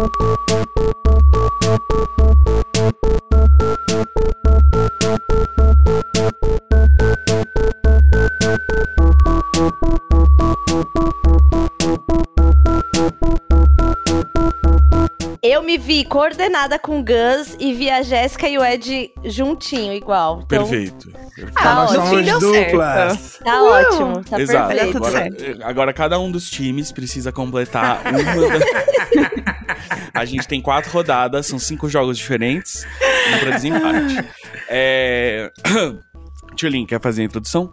Eu me coordenada com o Gus e vi a Jéssica e o Ed juntinho, igual. Então, Perfeito. Tá nós ótimo. somos deu duplas. Tá ótimo, tá Exato. perfeito. tudo Agora, agora cada um dos times precisa completar uma. da- A gente tem quatro rodadas, são cinco jogos diferentes, um pra desempate. É... Tchulin, quer fazer a introdução?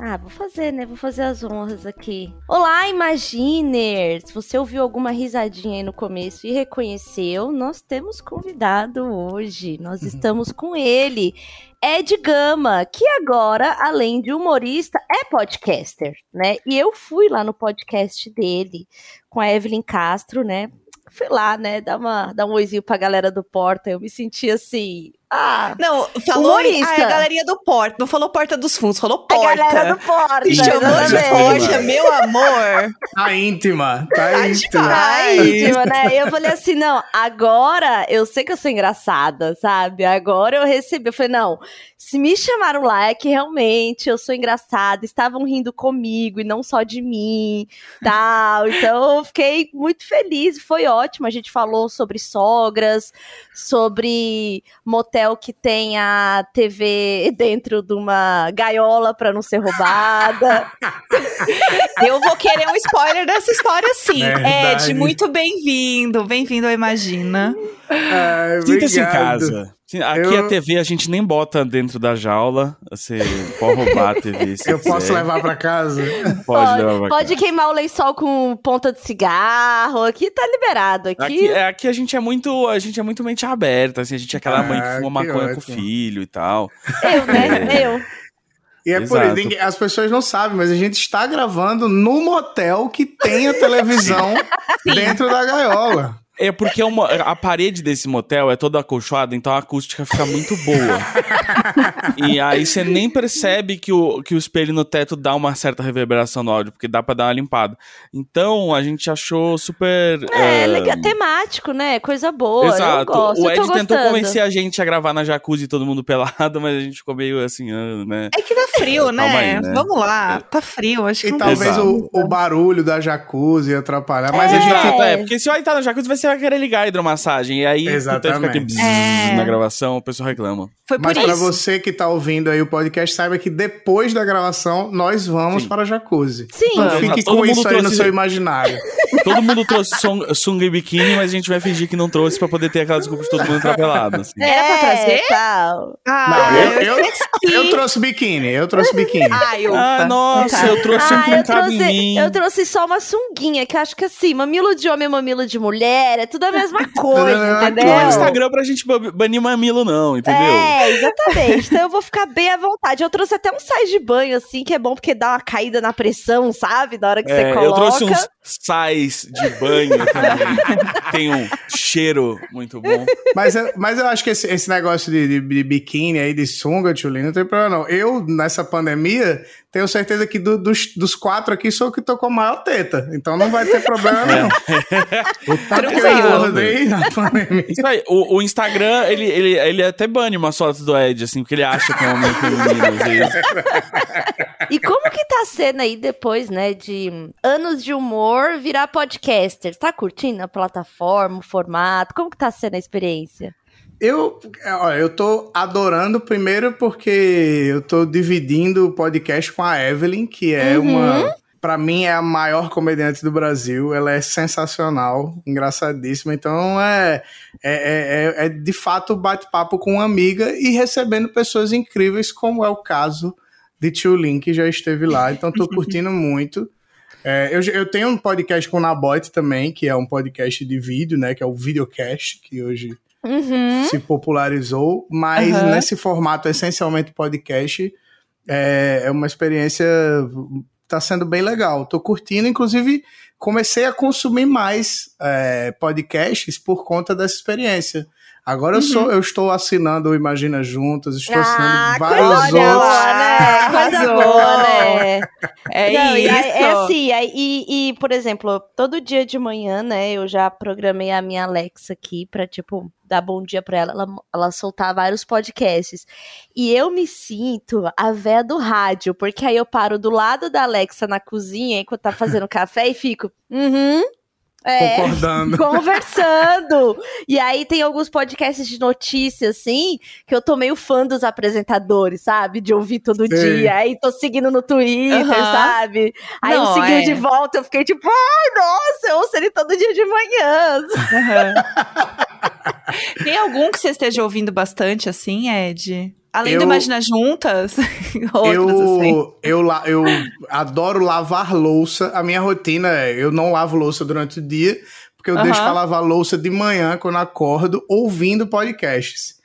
Ah, vou fazer, né? Vou fazer as honras aqui. Olá, Imaginers! Você ouviu alguma risadinha aí no começo e reconheceu? Nós temos convidado hoje. Nós estamos com ele, Ed Gama, que agora, além de humorista, é podcaster, né? E eu fui lá no podcast dele com a Evelyn Castro, né? Fui lá, né? Dar, uma, dar um oizinho pra galera do Porta. Eu me senti assim. Ah, Não, falou Humorista. ah, a galerinha do Porta. Não falou Porta dos Fundos, falou a Porta. galera do Porta. E chamou de. Porta, meu amor. Tá íntima, tá Tá íntima. Ai, tipo, né? Eu falei assim, não, agora eu sei que eu sou engraçada, sabe? Agora eu recebi. Eu falei, não, se me chamaram lá é que realmente eu sou engraçada, estavam rindo comigo e não só de mim, tal. Então eu fiquei muito feliz, foi ótimo. A gente falou sobre sogras, sobre motel que tem a TV dentro de uma gaiola pra não ser roubada. Eu vou querer um spoiler dessa história, sim. Verdade. Ed, muito bem-vindo. Bem-vindo Imagina. Ai, Sinta-se em casa. Sim, Aqui Eu- a TV a gente nem bota dentro da jaula. Você pode roubar a TV. Se Eu posso quiser. levar pra casa? Pode, levar pra pode casa. queimar o lençol com ponta de cigarro. Aqui tá liberado. Aqui, Aqui, é, aqui a gente é muito, a gente é muito mente aberta, assim, a gente é aquela mãe que Ah, fuma que maconha com o ótimo. filho e tal. eu, né? Eu. E é por isso, ninguém- as pessoas não sabem, mas a gente está gravando no motel que tem a televisão dentro da gaiola. É porque uma- a parede desse motel é toda acolchoada, então a acústica fica muito boa. e aí você nem percebe que o, que o espelho no teto dá uma certa reverberação no áudio, porque dá pra dar uma limpada. Então a gente achou super. É, eh, legal, temático, né? Coisa boa. Eu Exato. gosto. o Ed tentou gostando. convencer a gente a gravar na jacuzzi todo mundo pelado, mas a gente ficou meio assim, ah, né? É que tá frio, né? Aí, né? Vamos lá. Tá frio, acho que E não talvez o, o barulho da jacuzzi atrapalhar, mas É. a gente. É, porque se o Ed tá na jacuzzi, você vai querer ligar a hidromassagem. E aí puta, fica aquele Exatamente. É. na gravação, o pessoal reclama. Foi por Mas pra isso. você que tá ouvindo aí o podcast, saiba que depois da gravação nós vamos Sim. para a jacuzzi. Sim. Então fique Todo com mundo isso aí no trouxe- seu imaginário. Todo mundo trouxe sung- sunga e biquíni, mas a gente vai fingir que não trouxe pra poder ter aquela desculpa de todo mundo entrar pelado. assim. Era pra trazer? É, tal. Ah, Não, eu, eu, eu trouxe biquíni, eu trouxe biquíni. Ai. Ah, nossa, Tá. eu trouxe um Ah, que eu trouxe, em mim. eu trouxe só uma sunguinha, que eu acho que assim, mamilo de homem e mamilo de mulher, é tudo a mesma coisa, entendeu? Não é coisa. Instagram pra gente ba- banir mamilo, não, entendeu? É, exatamente. Então eu vou ficar bem à vontade. Eu trouxe até um sais de banho, assim, que é bom porque dá uma caída na pressão, sabe? Na hora que É, você coloca. eu trouxe uns sais de banho também. Tem um cheiro muito bom. Mas, eu- mas eu acho que esse, esse negócio de, de- de biquíni aí, de sunga, Tchulin, não tem problema não. Eu, nessa pandemia, tenho certeza que do- dos, dos quatro aqui, sou o que tô com a maior teta. Então não vai ter problema não. O tanto que eu engordei na pandemia. Isso aí, o, o Instagram, ele, ele, ele até bane umas fotos do Ed, assim, porque ele acha que é um homem feminino. E como que tá sendo aí depois, né, de anos de humor virar podcaster? Tá curtindo a plataforma, o formato? Como que tá sendo a experiência? Eu, olha, eu tô adorando primeiro porque eu tô dividindo o podcast com a Evelyn, que é Uhum. uma. Pra mim é a maior comediante do Brasil. Ela é sensacional, engraçadíssima. Então é, é, é, é de fato bate-papo com uma amiga e recebendo pessoas incríveis, como é o caso de Tio Lin, que já esteve lá. Então tô curtindo muito. É, eu, eu tenho um podcast com o Nabote também, que é um podcast de vídeo, né? Que é o Videocast, que hoje Uhum. se popularizou, mas Aham. nesse formato essencialmente podcast, é, é uma experiência tá sendo bem legal. Tô curtindo, inclusive comecei a consumir mais é, podcasts por conta dessa experiência. Agora eu, sou, eu estou assinando o Imagina Juntas, estou Ah, assinando vários coisa outros. boa, né? Coisa boa, né? É Não, e isso. aí- é assim, aí- e, e, por exemplo, todo dia de manhã, né, eu já programei a minha Alexa aqui pra, tipo, dar bom dia pra ela, ela, ela soltar vários podcasts. E eu me sinto a véia do rádio, porque aí eu paro do lado da Alexa na cozinha, enquanto tá fazendo café, e fico, uhum, é, Concordando. conversando. E aí tem alguns podcasts de notícias, assim, que eu tô meio fã dos apresentadores, sabe? De ouvir todo Sei. dia. Aí tô seguindo no Twitter, Aham. sabe? Aí Não, eu segui é. de volta, eu fiquei tipo, ai, nossa, eu ouço ele todo dia de manhã. Tem algum que você esteja ouvindo bastante, assim, Ed? Além Eu- do Imagina Juntas, outros, assim. Eu, eu, la- eu adoro lavar louça. A minha rotina é: eu não lavo louça durante o dia, porque eu deixo pra lavar louça de manhã, quando eu acordo, ouvindo podcasts.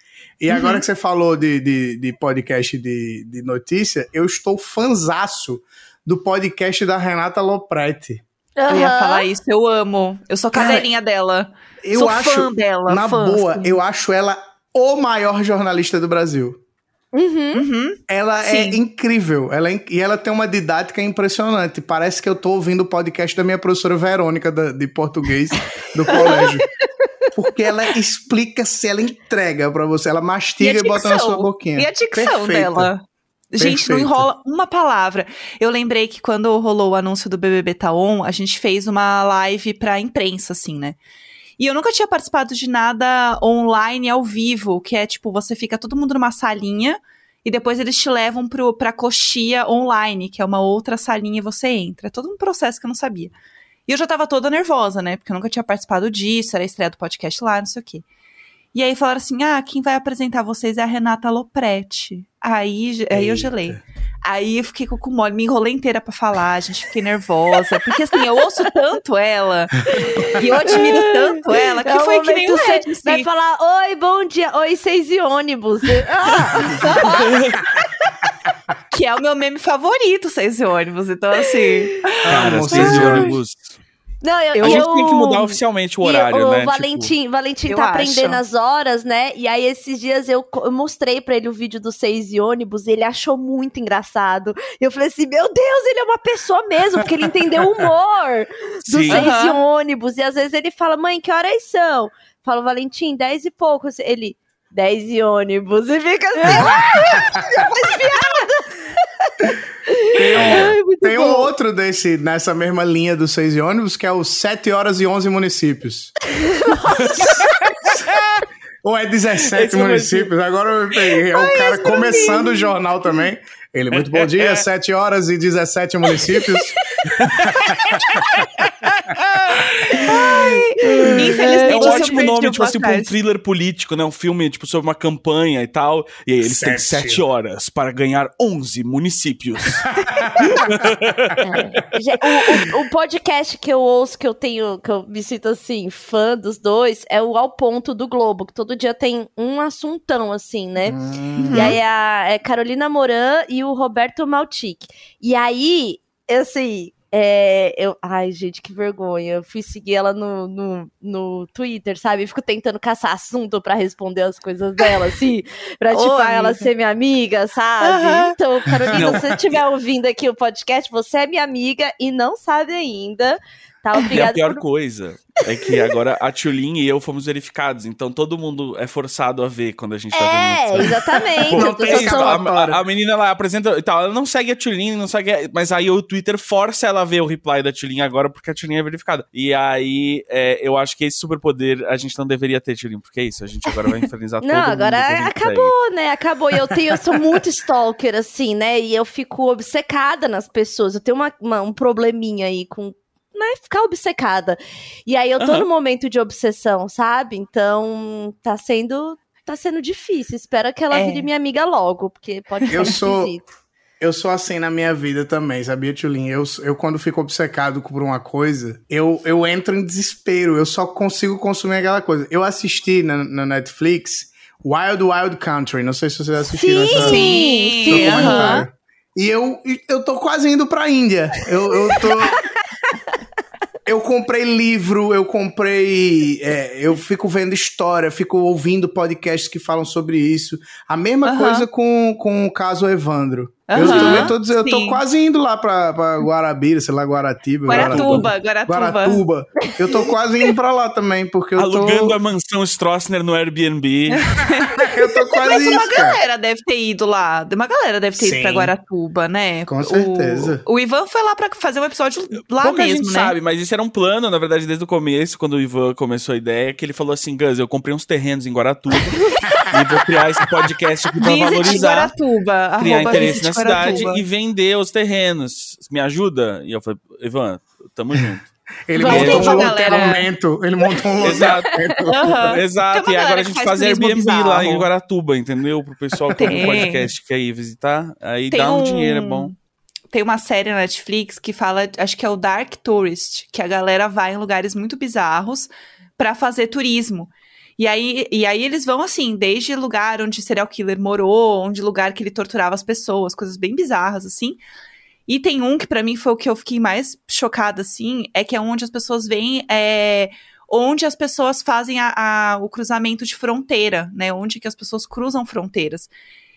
E Uhum. agora que você falou de, de, de podcast de, de notícia, eu estou fanzaço do podcast da Renata Lopretti. Eu ia falar isso, eu amo. Eu sou Cara, cadelinha dela. Eu sou acho, fã dela. na fã, boa, fã. eu acho ela o maior jornalista do Brasil. Uhum. Uhum. Ela é Sim. incrível. Ela é e ela tem uma didática impressionante. Parece que eu tô ouvindo o podcast da minha professora Verônica da- de português do colégio. Porque ela explica se ela entrega pra você. Ela mastiga e, bota na sua boquinha. E a dicção Perfeita. dela? Gente, não Perfeita. enrola uma palavra. Eu lembrei que quando rolou o anúncio do BBB Taon, a gente fez uma live pra imprensa, assim, né? E eu nunca tinha participado de nada online ao vivo, que é tipo, você fica todo mundo numa salinha e depois eles te levam pro, pra coxia online, que é uma outra salinha e você entra. É todo um processo que eu não sabia. E eu já tava toda nervosa, né? Porque eu nunca tinha participado disso, era estreia do podcast lá, não sei o quê. E aí falaram assim: ah, quem vai apresentar vocês é a Renata Lopretti. Aí, aí eu gelei. Aí eu fiquei com o mole, me enrolei inteira pra falar, gente, fiquei nervosa. Porque assim, eu ouço tanto ela, e eu admiro tanto ela, que É foi que nem o Ed, assim. vai falar, oi, bom dia, oi, seis e ônibus. Ah, Que é o meu meme favorito, seis e ônibus. Então, assim. Cara, seis de ônibus. Não, eu, A eu, gente tem que mudar oficialmente o horário, o né? Tipo, Valentim, Valentim Eu tá aprendendo as horas, né? E aí, esses dias eu, eu mostrei pra ele o vídeo dos seis e ônibus, e ele achou muito engraçado. E eu falei assim: Meu Deus, ele é uma pessoa mesmo, porque ele entendeu o humor dos Sim. seis e ônibus. E às vezes ele fala: Mãe, que horas são? Fala, Valentim, dez e pouco. Ele, dez e ônibus. E fica assim: "Ah, piada. Tem um, Ai, tem um outro desse, nessa mesma linha dos seis ônibus, que é o 7 horas e 11 municípios. Ou é 17 Esse eu municípios? Agora eu me peguei. É o cara começando o jornal também. Ele, muito bom dia, 7 horas e 17 municípios. Infelizmente, É um ótimo nome, tipo assim, pra um thriller político, né? Um filme, tipo, sobre uma campanha e tal. E aí eles têm Sete. sete horas para ganhar 11 municípios. É. O, o- o podcast que eu ouço, que eu tenho, que eu me sinto assim, fã dos dois, é o Ao Ponto do Globo, que todo dia tem um assuntão, assim, né? Hum. E aí a é Carolina Moran e o Roberto Maltic. E aí, assim. É, eu, ai, gente, que vergonha. Eu fui seguir ela no, no, no Twitter, sabe? Fico tentando caçar assunto pra responder as coisas dela, assim, pra, tipo, ela ser minha amiga, sabe? Aham. Então, Carolina, Não. se você estiver ouvindo aqui o podcast, você é minha amiga e não sabe ainda. Tá? E a pior por coisa é que agora a Tulin e eu fomos verificados. Então todo mundo é forçado a ver quando a gente tá É, vendo. exatamente. Pô, Não tem é isso, são- escapatória. a, a menina lá apresenta e tal, ela não segue a Tulin, não segue, a- mas aí o Twitter força ela a ver o reply da Tulin agora porque a Tulin é verificada. E aí é, eu acho que esse superpoder a gente não deveria ter, Tulin, porque é isso, a gente agora vai infernizar todo Não, mundo. agora que a gente acabou, né? Acabou. E eu tenho, eu sou muito stalker, assim, né? E eu fico obcecada nas pessoas. Eu tenho uma, uma- um probleminha aí com. Né, ficar obcecada. E aí eu tô Aham. no momento de obsessão, sabe? Então tá sendo. Tá sendo difícil. Espero que ela É. vire minha amiga logo, porque pode ficar Eu sou- esquisito. Eu sou assim na minha vida também, sabia, Tulin? Eu, eu, quando fico obcecado por uma coisa, eu, eu entro em desespero. Eu só consigo consumir aquela coisa. Eu assisti na, na Netflix Wild Wild Country. Não sei se vocês assistiram Sim, essa, sim, sim. E eu, eu tô quase indo pra Índia. Eu, eu tô. eu comprei livro, eu comprei. é, eu fico vendo história, fico ouvindo podcasts que falam sobre isso. A mesma coisa com, com o caso Evandro. Eu Aham, também tô dizendo, eu tô quase indo lá pra, pra Guarabira, sei lá, Guaratiba. Guaratuba, Guaratuba. Guaratuba. Eu tô quase indo pra lá também, porque eu Alugando tô. a mansão Stroessner no Airbnb. Eu tô quase Mas uma isso, cara. galera deve ter ido lá. Uma galera deve ter ido Sim. pra Guaratuba, né? Com O- certeza. O, Ivan foi lá pra fazer um episódio lá Pouca mesmo, gente né? sabe, mas isso era um plano, na verdade, desde o começo, quando o Ivan começou a ideia, que ele falou assim, Gus, eu comprei uns terrenos em Guaratuba e vou criar esse podcast aqui pra Visit valorizar, Guaratuba. criar interesse na cidade e vender os terrenos. Me ajuda? E eu falei, Ivan, tamo junto. Ele Vamos montou um loteamento. Ele montou um Exato. loteamento. Aham. Exato, e agora a gente faz faz Airbnb lá bizarro. em Guaratuba, entendeu? Pro pessoal que tem um podcast que aí visitar, aí Tem dá um um- dinheiro, é bom. Tem uma série na Netflix que fala, acho que é o Dark Tourist, que a galera vai em lugares muito bizarros pra fazer turismo. E aí, e aí eles vão assim, desde lugar onde serial killer morou, onde lugar que ele torturava as pessoas, coisas bem bizarras assim. E tem um que pra mim foi o que eu fiquei mais chocada assim, é que é onde as pessoas vêm é, onde as pessoas fazem a- a- o cruzamento de fronteira, né? Onde que as pessoas cruzam fronteiras.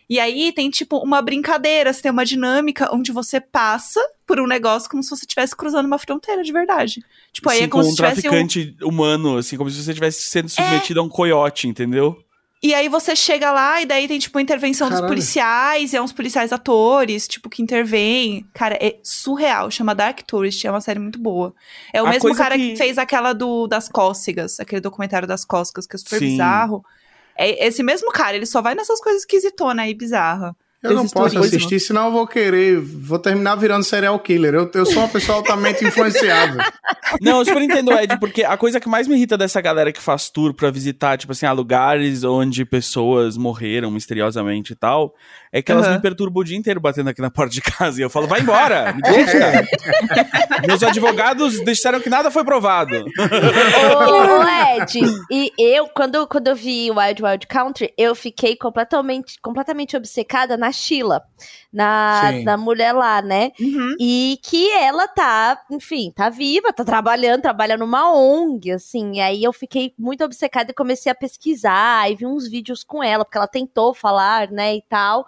E aí tem, tipo, uma brincadeira, você tem uma dinâmica onde você passa por um negócio como se você estivesse cruzando uma fronteira de verdade. Tipo, aí assim, é como com se um tivesse um... traficante humano, assim, como se você estivesse sendo submetido a um coiote, entendeu? E aí você chega lá e daí tem, tipo, a intervenção dos Caralho. policiais, e é uns policiais atores, tipo, que intervêm. Cara, é surreal. Chama Dark Tourist, é uma série muito boa. É o A mesmo cara que... que- fez aquela do das cócegas, aquele documentário das cócegas, que é super Sim. bizarro. É esse mesmo cara, ele só vai nessas coisas esquisitonas aí, bizarra. Eu não posso turismo. assistir, senão eu vou querer. Vou terminar virando serial killer. Eu, eu sou uma pessoa altamente influenciável. Não, eu super entendo, Ed, porque a coisa que mais me irrita dessa galera que faz tour pra visitar, tipo assim, lugares onde pessoas morreram misteriosamente e tal, é que elas Aham. me perturbam o dia inteiro batendo aqui na porta de casa e eu falo, vai embora, me deixa. Meus advogados disseram que nada foi provado. Ô, ô, Ed, e eu, quando, quando eu vi Wild Wild Country, eu fiquei completamente, completamente obcecada na Sheila, na, Sim. na mulher lá, né? Uhum. E que ela tá, enfim, tá viva, tá trabalhando, trabalha numa ONG, assim. E aí eu fiquei muito obcecada e comecei a pesquisar e vi uns vídeos com ela, porque ela tentou falar, né, e tal,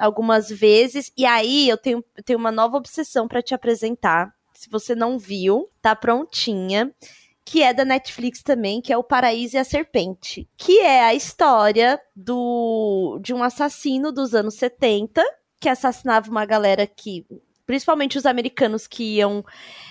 algumas vezes. E aí eu tenho, eu tenho uma nova obsessão pra te apresentar. Se você não viu, tá prontinha. Que é da Netflix também, que é O Paraíso e a Serpente. Que é a história do de um assassino dos anos 70 que assassinava uma galera que, principalmente os americanos que iam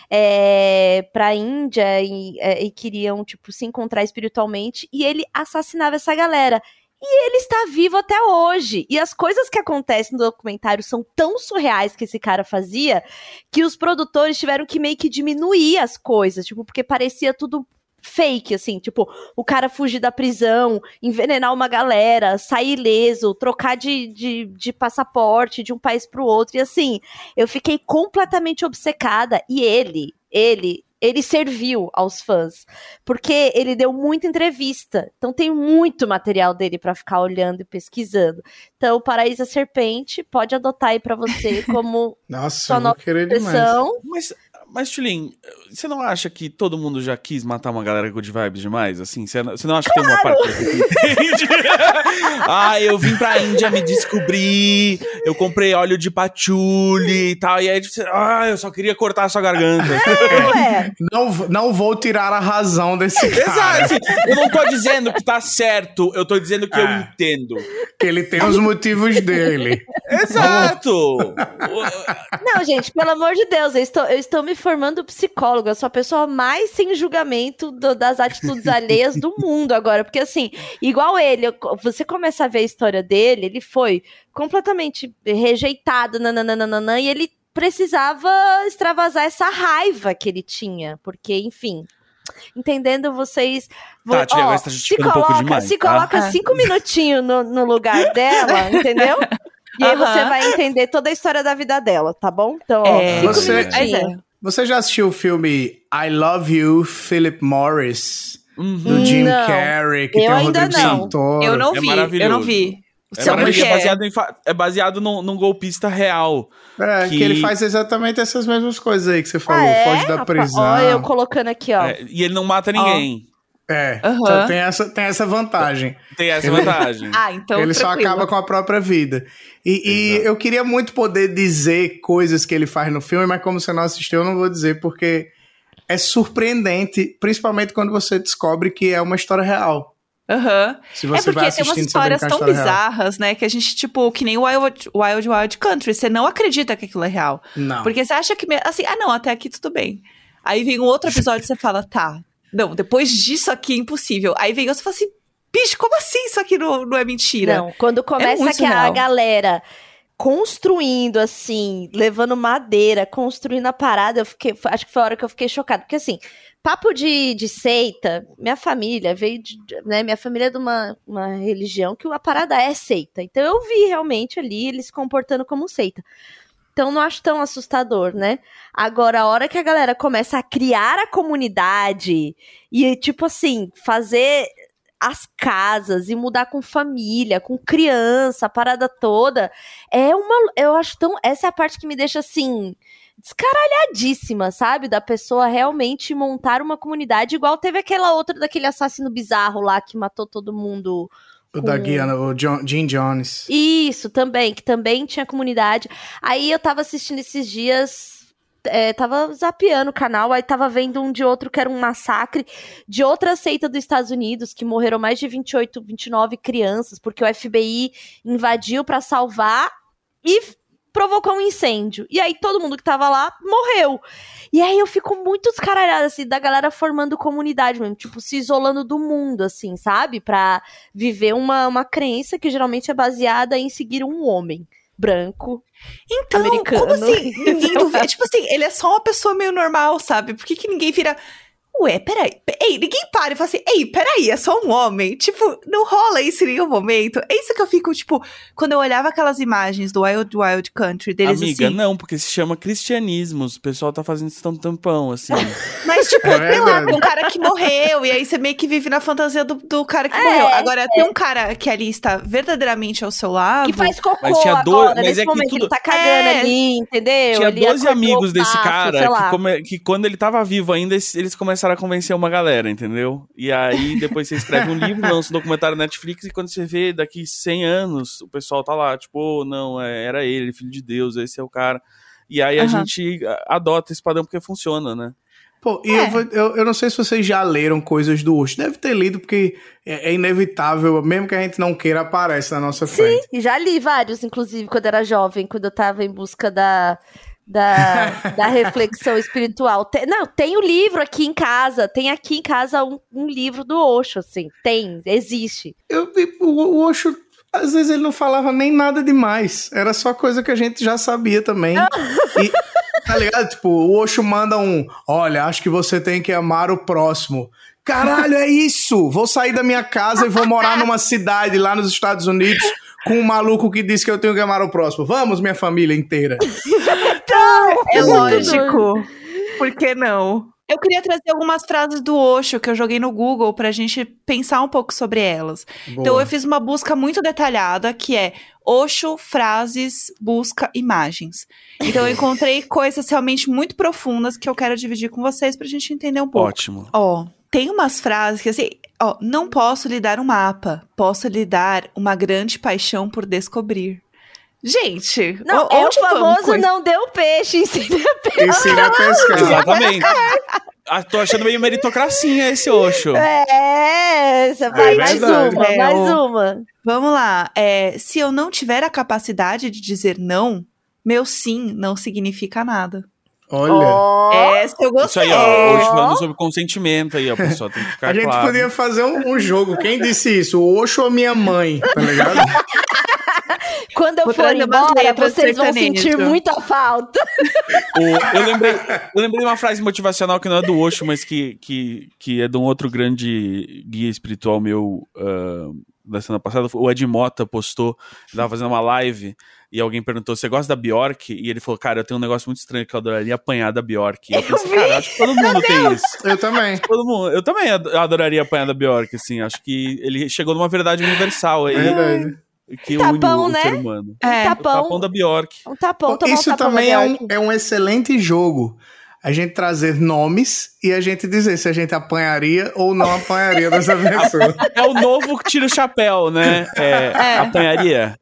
é, pra Índia e, é, e queriam, tipo, se encontrar espiritualmente, e ele assassinava essa galera. E ele está vivo até hoje. E as coisas que acontecem no documentário são tão surreais que esse cara fazia que os produtores tiveram que meio que diminuir as coisas, tipo, porque parecia tudo fake, assim, tipo, o cara fugir da prisão, envenenar uma galera, sair ileso, trocar de, de, de passaporte de um país pro outro, e assim, eu fiquei completamente obcecada, e ele, ele, ele serviu aos fãs, porque ele deu muita entrevista, então tem muito material dele pra ficar olhando e pesquisando. Então, o Paraíso a Serpente pode adotar aí pra você como Nossa, vou nova querer. Mas, mas Tulin, você não acha que todo mundo já quis matar uma galera good vibes demais? Assim, você não, você não acha que tem uma parte que entende? ah, eu vim pra Índia me descobrir, eu comprei óleo de patchouli e tal, e aí você, ah, eu só queria cortar a sua garganta. Não é. Não, não vou tirar a razão desse cara. Exato, assim, eu não tô dizendo que tá certo, eu tô dizendo que eu Ah. entendo. Que ele tem os motivos dele. Exato! Não, gente, pelo amor de Deus, eu estou, eu estou me formando psicóloga. Eu sou a pessoa mais sem julgamento do- das atitudes alheias do mundo agora. Porque, assim, igual ele, você começa a ver a história dele, ele foi completamente rejeitado, nananana, e ele precisava extravasar essa raiva que ele tinha. Porque, enfim. Entendendo vocês. Tati, ó, agora você tá se um pouco coloca, demais, se tá? coloca Ah. cinco minutinhos no, no lugar dela, entendeu? E aí você vai entender toda a história da vida dela, tá bom? Então, ó, É, cinco Você- minutinhos. é. Você já assistiu o filme I Love You, Philip Morris? Uhum. Do Jim Não. Carrey, que Eu tem o ainda Rodrigo não. Santoro. Eu não É vi, eu maravilhoso. não vi. É, é baseado, em é baseado num, num golpista real. É, que... Que- ele faz exatamente essas mesmas coisas aí que você falou. Ah, é? Foge da prisão. Ó, eu colocando aqui, ó. É, e ele não mata ninguém. É, Aham. então tem, essa, tem essa vantagem. Tem essa vantagem. Ah, então ele só tranquilo. acaba com a própria vida. E, e eu queria muito poder dizer coisas que ele faz no filme, mas como você não assistiu, eu não vou dizer, porque é surpreendente, principalmente quando você descobre que é uma história real. Aham. Se É você porque vai tem umas histórias é tão história real. bizarras, né? Que a gente, tipo, que nem o Wild, Wild Wild Country. Você não acredita que aquilo é real. Não. Porque você acha que, assim, ah, não, até aqui tudo bem. Aí vem um outro episódio e você fala, tá, não, depois disso aqui é impossível. Aí vem outro e fala assim, bicho, como assim isso aqui não, não é mentira? Não, quando começa muito que a galera construindo, assim, levando madeira, construindo a parada, eu fiquei, acho que foi a hora que eu fiquei chocada. Porque, assim, papo de, de seita, minha família veio de, né, minha família é de uma, uma religião que a parada é seita. Então eu vi realmente ali eles se comportando como seita. Então não acho tão assustador, né? Agora, a hora que a galera começa a criar a comunidade e, tipo assim, fazer as casas e mudar com família, com criança, a parada toda, é uma. Eu acho tão. Essa é a parte que me deixa assim. Descaralhadíssima, sabe? Da pessoa realmente montar uma comunidade, igual teve aquela outra daquele assassino bizarro lá que matou todo mundo. O da Guiana, o John, Jim Jones. Isso, também, que também tinha comunidade. Aí eu tava assistindo esses dias. é, tava zapeando o canal, aí tava vendo um de outro que era um massacre de outra seita dos Estados Unidos, que morreram mais de 28, 29 crianças, porque o FBI invadiu pra salvar e provocou um incêndio. E aí todo mundo que tava lá morreu. E aí eu fico muito descaralhada, assim, da galera formando comunidade mesmo, tipo, se isolando do mundo, assim, sabe? Pra viver uma, uma crença que geralmente é baseada em seguir um homem branco. Então, americano. como assim? Ninguém duvida. tipo assim, ele é só uma pessoa meio normal, sabe? Por que, que ninguém vira. Ué, peraí. pe- Ei, ninguém para e fala assim, ei, peraí, é só um homem. Tipo, não rola isso em nenhum momento. É isso que eu fico, tipo, quando eu olhava aquelas imagens do Wild Wild Country deles Amiga, assim. não, porque se chama cristianismo. O pessoal tá fazendo isso tão tampão, assim. Mas, tipo, É sei lá, um cara que morreu, e aí você meio que vive na fantasia do, do cara que É, morreu. Agora, tem um cara que ali está verdadeiramente ao seu lado. Que faz cocô Mas tinha agora, dois- mas nesse é que momento, tudo- ele tá cagando É. ali, entendeu? Tinha Ele 12 acordou amigos desse cara que, come- que quando ele tava vivo ainda, eles, eles começaram a convencer uma galera, entendeu? E aí depois você escreve um livro, lança um documentário na Netflix e quando você vê daqui 100 anos, o pessoal tá lá, tipo, "Oh, não, é, era ele, filho de Deus, esse é o cara. E aí a Aham. gente a- adota esse padrão porque funciona, né? Pô, e É. eu, vou- eu, eu não sei se vocês já leram coisas do Osho. Deve ter lido, porque é, é inevitável, mesmo que a gente não queira, aparece na nossa frente. E já li vários, inclusive, quando era jovem, quando eu tava em busca da, da, da reflexão espiritual. Tem- não, tem o livro aqui em casa, tem aqui em casa um, um livro do Osho, assim, tem, existe. Eu, o Osho, às vezes ele não falava nem nada demais. Era só coisa que a gente já sabia também. e, tá ligado? Tipo, o Osho manda um: Olha, acho que você tem que amar o próximo. Caralho, é isso! Vou sair da minha casa e vou morar numa cidade lá nos Estados Unidos com um maluco que diz que eu tenho que amar o próximo. Vamos, minha família inteira. É muito lógico. Por que não? Eu queria trazer algumas frases do Osho que eu joguei no Google pra gente pensar um pouco sobre elas. Então Boa. eu fiz uma busca muito detalhada que é Osho, frases, busca, imagens. Então eu encontrei coisas realmente muito profundas que eu quero dividir com vocês pra gente entender um pouco. Ótimo. Ó, tem umas frases que assim, ó, não posso lhe dar um mapa, posso lhe dar uma grande paixão por descobrir. Gente, Não, o- é o vamos famoso não deu peixe, ensina a peixe. Ensina a pescar. Exatamente. Ah, tô achando meio meritocracia esse Osho. É, essa vai, É mais verdade. uma, É, mais uma. Vamos lá. É, se eu não tiver a capacidade de dizer não, meu sim não significa nada. Olha. Essa eu Isso gostei. aí, ó, hoje falando sobre consentimento aí, ó, pessoal, tem que ficar A gente claro. podia fazer um, um jogo. Quem disse isso? O Osho ou minha mãe? Tá ligado? Quando eu Vou for embora, vocês vão sentir muita falta. O- eu, lembrei, eu lembrei uma frase motivacional que não é do Osho, mas que, que, que é de um outro grande guia espiritual meu ah, da semana passada. O Ed Mota postou, ele tava fazendo uma live e alguém perguntou: Você gosta da Bjork? E ele falou: Cara, eu tenho um negócio muito estranho que eu adoraria apanhar da Bjork. E eu, Eu pensei, vi. cara, acho que todo mundo tem isso. Eu também. Todo mundo, eu também ad- adoraria apanhar da Bjork, assim. Acho que ele chegou numa verdade universal aí. É verdade. que Um une tapão, o, né? ser humano. Um É. O tapão tapão, da Bjork. um tapão, tomar Isso um tapão também da é um, é um excelente jogo. A gente trazer nomes e a gente dizer se a gente apanharia ou não apanharia dessa pessoa. É o novo que tira o chapéu, né? É, É. Apanharia.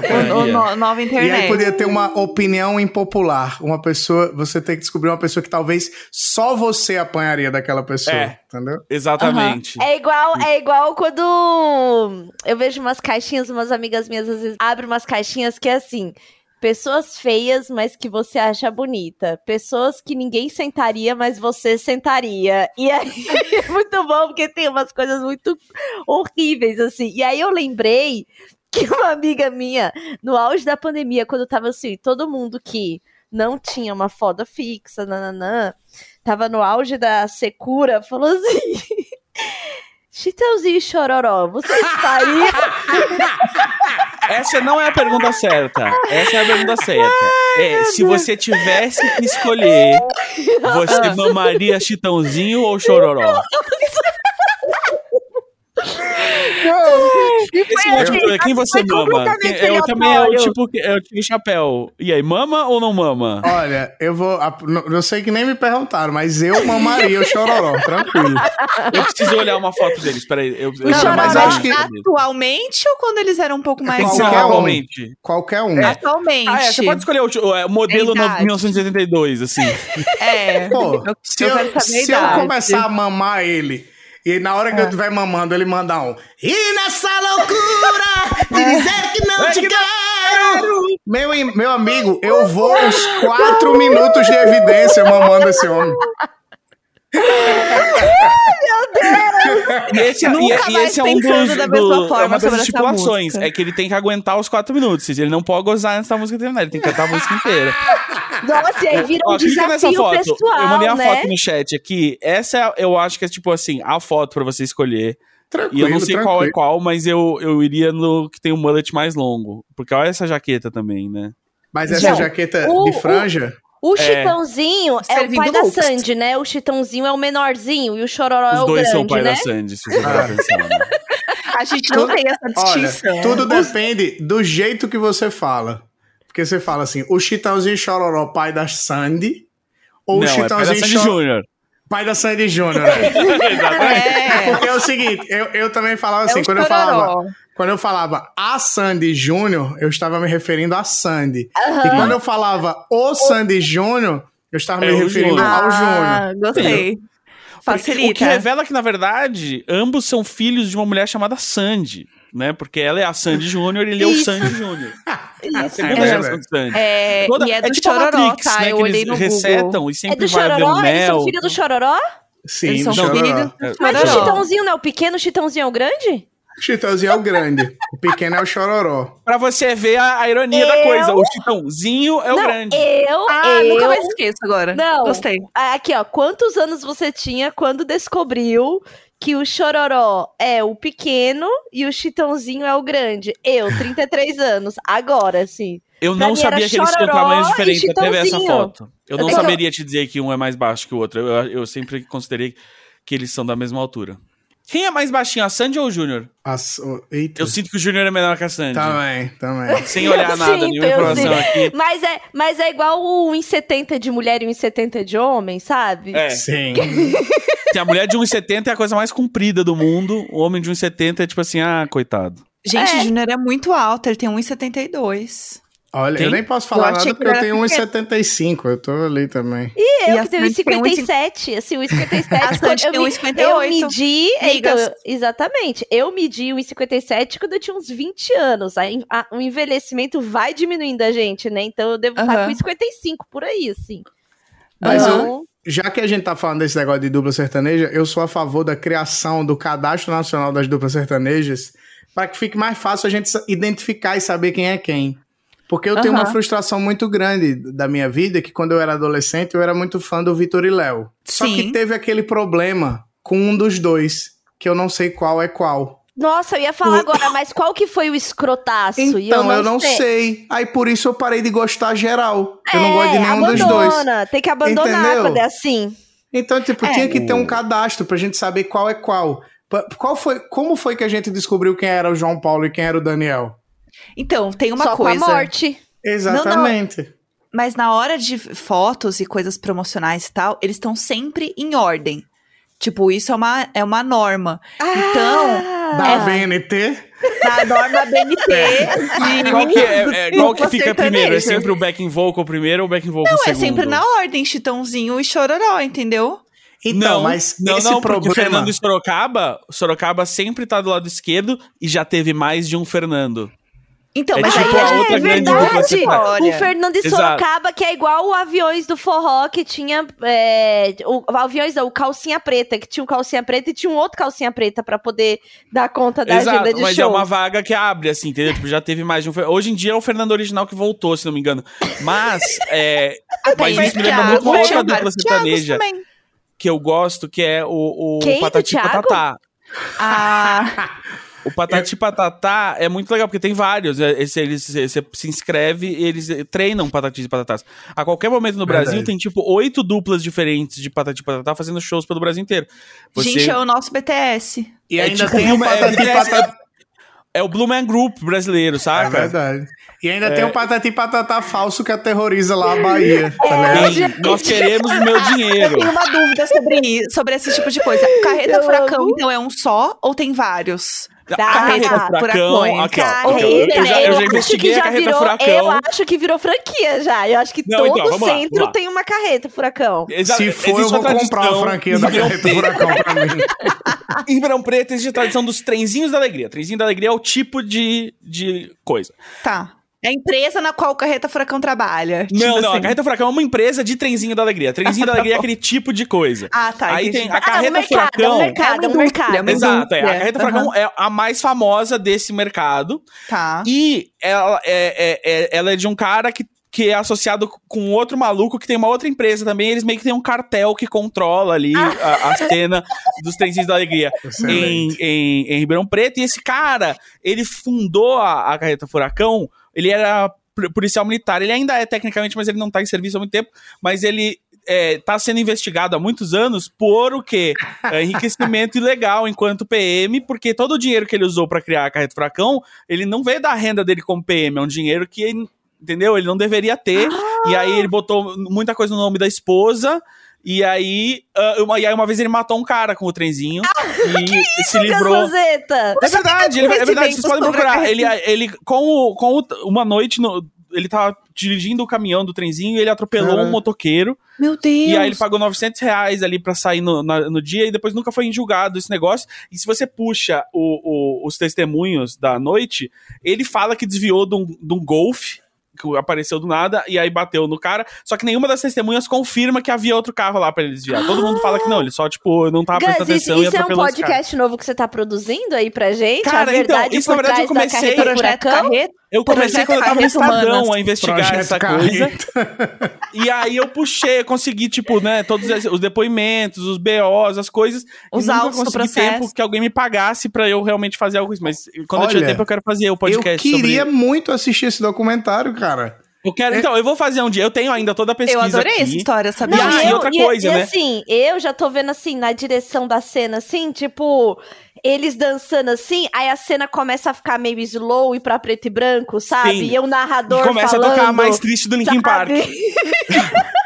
No- nova E internet. aí podia ter uma opinião impopular. Uma pessoa, você tem que descobrir uma pessoa que talvez só você apanharia daquela pessoa. É. Entendeu? Exatamente. É igual, é igual quando eu vejo umas caixinhas, umas amigas minhas às vezes abrem umas caixinhas que é assim, pessoas feias, mas que você acha bonita, pessoas que ninguém sentaria, mas você sentaria. E aí é muito bom porque tem umas coisas muito horríveis assim. E aí eu lembrei que uma amiga minha, no auge da pandemia, quando tava assim, todo mundo que não tinha uma foda fixa, nananã, tava no auge da secura, falou assim: Chitãozinho e Chororó, vocês fariam? Essa não é a pergunta certa. Essa é a pergunta certa. É, se você tivesse que escolher, você mamaria Chitãozinho ou Chororó? Esse é tipo, assim, quem você foi mama? Eu também é o tipo que eu tiro chapéu. E aí, mama ou não mama? Olha, eu vou. Eu sei que nem me perguntaram, mas eu mamaria o chororó, tranquilo. Eu preciso olhar uma foto deles, peraí. Eu, eu Não, mas mais acho que- Atualmente ou quando eles eram um pouco mais Qualquer um. atualmente. Qualquer um. Atualmente. Ah, é, você pode escolher o, o, é, o modelo Idade. 1982, assim. É. Pô, Eu- se eu eu, se eu começar a mamar ele, e na hora que eu estiver mamando, ele mandar um. E nessa loucura de dizer que não É te que quero! Meu, meu amigo, eu vou uns quatro minutos de evidência mamando esse homem. E esse, Nunca e, e esse é um dos, da mesma do- forma é uma das estipulações. É que ele tem que aguentar os quatro minutos. Ele não pode gozar antes da música terminar. Ele tem que cantar a música inteira. Nossa, e aí vira um Ó, nessa desafio foto. pessoal, eu mandei uma né? foto no chat aqui. Essa é- eu acho que é tipo assim, a foto pra você escolher. Tranquilo, E eu não sei qual é tranquilo. qual, mas eu, eu iria no que tem o mullet mais longo. Porque olha essa jaqueta também, né? Mas essa jaqueta o- de franja. O É. Chitãozinho é o pai da. Sandy, né? O Chitãozinho é o menorzinho e o Chororó é Os o dois grande, são pai né? da Sandy, se você pensar. né? A gente não tem essa Olha, distinção. tudo depende do jeito que você fala. Porque você fala assim, o Chitãozinho Chororó, pai da Sandy, ou não, o é pai da Chitãozinho Sandy Chororó, Júnior. pai da Sandy Júnior. né? É. Porque é o seguinte, eu, eu também falava assim, é o quando eu falava, chororó. Quando eu falava a Sandy Júnior, eu estava me referindo a Sandy. Aham. E quando eu falava o Sandy Júnior, eu estava É me referindo Júnior. ao Júnior. Ah, gostei. Facilita. O que revela que, na verdade, ambos são filhos de uma mulher chamada Sandy, né? Porque ela é a Sandy Júnior e ele é o Isso. Sandy Júnior. A Isso. segunda É. geração de Sandy. É, Toda- e é do tipo Chororó, Matrix, tá? né, Eu que olhei eles no resetam Google. e É sempre do vai haver Chororó? um Eles são mel. filhos do Chororó? Sim, Eles são do Chororó. filhos do É. Mas o Chororó. Chitãozinho não é o pequeno, o Chitãozinho é o grande? O Chitãozinho é o grande, o pequeno é o Chororó. Pra você ver a, a ironia da Eu- coisa. O Chitãozinho é o não, grande. eu, Ah, eu... nunca mais esqueço agora. Não. Gostei. Aqui, ó, quantos anos você tinha quando descobriu que o Chororó é o pequeno e o Chitãozinho é o grande? Eu, 33 anos, agora, sim. Eu pra não sabia que eles tinham tamanhos diferentes até ver essa foto. Eu não saberia te dizer que um é mais baixo que o outro. Eu, eu sempre considerei que eles são da mesma altura. Quem é mais baixinho, a Sandy ou o Júnior? As-. Eu sinto que o Júnior é menor que a Sandy. Também, também. Sem olhar Eu nada, sinto, nenhuma informação sinto. aqui. Mas é, mas é igual o 1,70 de mulher e o 1,70 de homem, sabe? É, Sim. a mulher de 1,70 é a coisa mais comprida do mundo. O homem de 1,70 é tipo assim, ah, coitado. Gente, É. o Júnior é muito alto, ele tem 1,72. Olha, Tem? eu nem posso falar Eu nada que porque eu tenho era 1,75. Eu tô ali também. E eu E que tenho Sandy tem 1,57, assim, 1,57. A Sandy eu tem me- 1,58. Eu medi, então, exatamente, eu medi 1,57 quando eu tinha uns 20 anos. Aí, a- o envelhecimento vai diminuindo a gente, né? Então eu devo estar com 1,55 por aí, assim. Mas Então, eu- já que a gente tá falando desse negócio de dupla sertaneja, eu sou a favor da criação do Cadastro Nacional das Duplas Sertanejas para que fique mais fácil a gente identificar e saber quem é quem. Porque eu tenho uma frustração muito grande da minha vida, que quando eu era adolescente, eu era muito fã do Vitor e Léo. Só que teve aquele problema com um dos dois, que eu não sei qual é qual. Nossa, eu ia falar agora, mas qual que foi o escrotaço? Então, E eu não, sei. Aí por isso eu parei de gostar geral. Eu não É, gosto de nenhum dos dois. abandona, Tem que abandonar Entendeu? quando é assim. Então, tipo, É. tinha que ter um cadastro pra gente saber qual é qual. Qual foi, como foi que a gente descobriu quem era o João Paulo e quem era o Daniel? Então, tem uma Só coisa. com a morte. Exatamente. Mas na hora de fotos e coisas promocionais e tal, eles estão sempre em ordem. Tipo, isso é uma, é uma norma. Então, Da Ah, BNT? Na norma BNT. Qual que, é, é, qual que fica primeiro? É sempre o backing vocal primeiro ou o backing vocal Não, é segundo? sempre na ordem, Chitãozinho e Chororó, entendeu? Então, não, mas não, esse não, porque problema... o Fernando e Sorocaba, Sorocaba sempre tá do lado esquerdo e já teve mais de um Fernando. Então, É mas tipo aí a é verdade. O Fernando e Exato. Sorocaba, que é igual o Aviões do Forró, que tinha. É, o, o Aviões, não, o Calcinha Preta, que tinha um Calcinha Preta e tinha um outro Calcinha Preta pra poder dar conta da Exato, agenda de mas show. é uma vaga que abre, assim, entendeu? Tipo, já teve mais de um. Hoje em dia é o Fernando original que voltou, se não me engano. Mas, é, mas isso me lembra muito uma outra dupla sertaneja também. que eu gosto, que é o, o Quem? Patati? Patatá. Ah, O Patati Patatá é muito legal, porque tem vários. é, Esse, eles, você se inscreve e eles treinam Patati e Patatás. A qualquer momento no Verdade. Brasil tem, tipo, oito duplas diferentes de Patati e Patatá fazendo shows pelo Brasil inteiro. Você- Gente, é o nosso BTS. E É ainda tipo tem o é- Patati é- Patatá... é o Blue Man Group brasileiro, É saca? verdade. E ainda É. tem o Patati Patatá falso que aterroriza lá a Bahia, tá? Sim, nós queremos o meu Eu dinheiro. tenho uma dúvida sobre isso, sobre esse tipo de coisa. Carreta Eu Furacão, amo. então, é um só ou tem vários? A Tá. carreta furacão, aqui, ó. Carreta, eu, já, eu já acho investiguei que a já carreta virou, furacão. Eu acho que virou franquia já. Eu acho que Não, todo então, vamos lá, centro lá. tem uma carreta furacão. Exa- Se for, eu vou comprar a franquia da Carreta. Furacão pra mim. Em Ribeirão Preto existe a tradição dos trenzinhos da alegria. Trenzinho da alegria é o tipo de, de coisa. Tá. É a empresa na qual o Carreta Furacão trabalha. Não, Tipo não, a assim. Carreta Furacão é uma empresa de trenzinho da alegria. Trenzinho da alegria é aquele tipo de coisa. Ah, tá. Aí entendi. tem a Ah, Carreta um mercado, Furacão. é um mercado, é um mercado. É uma Exato, é. A. Carreta Aham. Furacão é a mais famosa desse mercado. Tá. E ela é, é- é- ela é de um cara que, que é associado com outro maluco que tem uma outra empresa também. Eles meio que tem um cartel que controla ali a, a cena dos trenzinhos da alegria em, em, em Ribeirão Preto. E esse cara, ele fundou a, a Carreta Furacão. Ele era policial militar. Ele ainda é tecnicamente, mas ele não tá em serviço há muito tempo. Mas ele é, tá sendo investigado há muitos anos por o quê? É, enriquecimento ilegal enquanto PM, porque todo o dinheiro que ele usou pra criar a Carreta Furacão, ele não veio da renda dele como PM, é um dinheiro que, entendeu? Ele não deveria ter. E aí ele botou muita coisa no nome da esposa. E aí, ah, uma, e aí uma vez ele matou um cara com o trenzinho e se livrou. É verdade, ele, é verdade, vocês podem procurar. Ele, ele com, o- com o- uma noite, no- ele tava dirigindo o caminhão do trenzinho e ele atropelou um motoqueiro. Meu Deus. E aí ele pagou 900 reais ali pra sair no, na- no dia e depois nunca foi julgado esse negócio. E se você puxa o- o- os testemunhos da noite, ele fala que desviou de um, de um golfe que apareceu do nada e aí bateu no cara. Só que nenhuma das testemunhas confirma que havia outro carro lá pra ele desviar. Todo mundo fala que não, ele só, tipo, não tava prestando Gus, isso, atenção e isso é um podcast novo que você tá produzindo aí pra gente? Cara, a verdade então, isso, por na verdade, eu comecei- Projeto? Carreta. Eu comecei Projeto quando eu tava no Estadão a investigar Projeto essa Carreta. coisa. E aí eu puxei, eu consegui, tipo, né, todos os- os depoimentos, os BOs, as coisas. Os e autos do consegui processo. tempo que alguém me pagasse pra eu realmente fazer algo isso. Mas quando eu Olha, tiver tempo, eu quero fazer o Eu podcast queria sobre... muito assistir esse documentário, cara. Eu quero, então, eu vou fazer um dia. Eu tenho ainda toda a pesquisa Eu adorei aqui. essa história, sabia? Não, e eu, outra e- coisa, e né? assim, eu já tô vendo assim, na direção da cena, assim, tipo, eles dançando assim, aí a cena começa a ficar meio slow e pra preto e branco, sabe? Sim. E o narrador E começa falando, a tocar a mais triste do Linkin sabe? Park.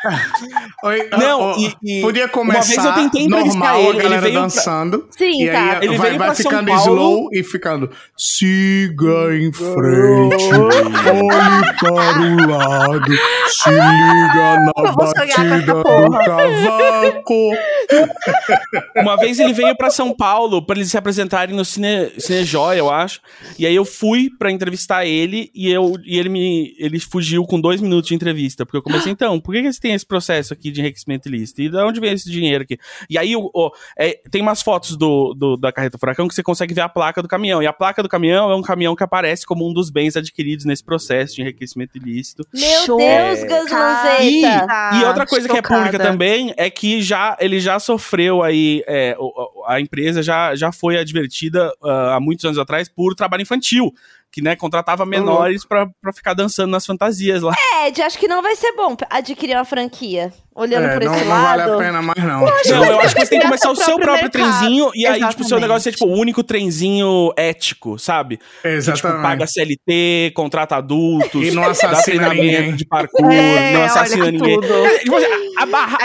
Oi, Não, ó, e- e podia uma começar vez eu tentei entrevistar normal, ele, a ele galera veio pra- dançando. Sim, e tá. aí Ele vai, veio vai pra São ficando Paulo. slow e ficando siga em frente, olhe para o lado, se liga na batida do cavaco. Uma vez ele veio pra São Paulo pra eles se apresentarem no Cine, Cine Joy, eu acho. E aí eu fui pra entrevistar ele e, eu, e ele me ele fugiu com dois minutos de entrevista. Porque eu comecei, então, por que, que você tem esse processo aqui de enriquecimento ilícito? E de onde vem esse dinheiro aqui? E aí o- o- é, tem umas fotos do, do- da carreta furacão que você consegue ver a placa do caminhão. E a placa do caminhão é um caminhão que aparece como um dos bens adquiridos nesse processo de enriquecimento ilícito. Meu Show. Deus, É. Gazlanzeta. E, e outra coisa que é pública também é que já ele já sofreu aí, é, a empresa já, já foi advertida ah, há muitos anos atrás por trabalho infantil. Que né, contratava menores pra, pra ficar dançando nas fantasias lá. Ed, acho que não vai ser bom adquirir uma franquia. Olhando É, por não, esse não lado. vale a pena mais, não. Não, eu acho que você tem que começar o seu próprio mercado. trenzinho e aí, tipo, o seu Exatamente. negócio é tipo o único trenzinho ético, sabe? Que, tipo, Exatamente. paga CLT, contrata adultos, E não dá assassina treinamento ninguém. de parkour, É, não assassina que ninguém. tudo. É, tipo, a, barra,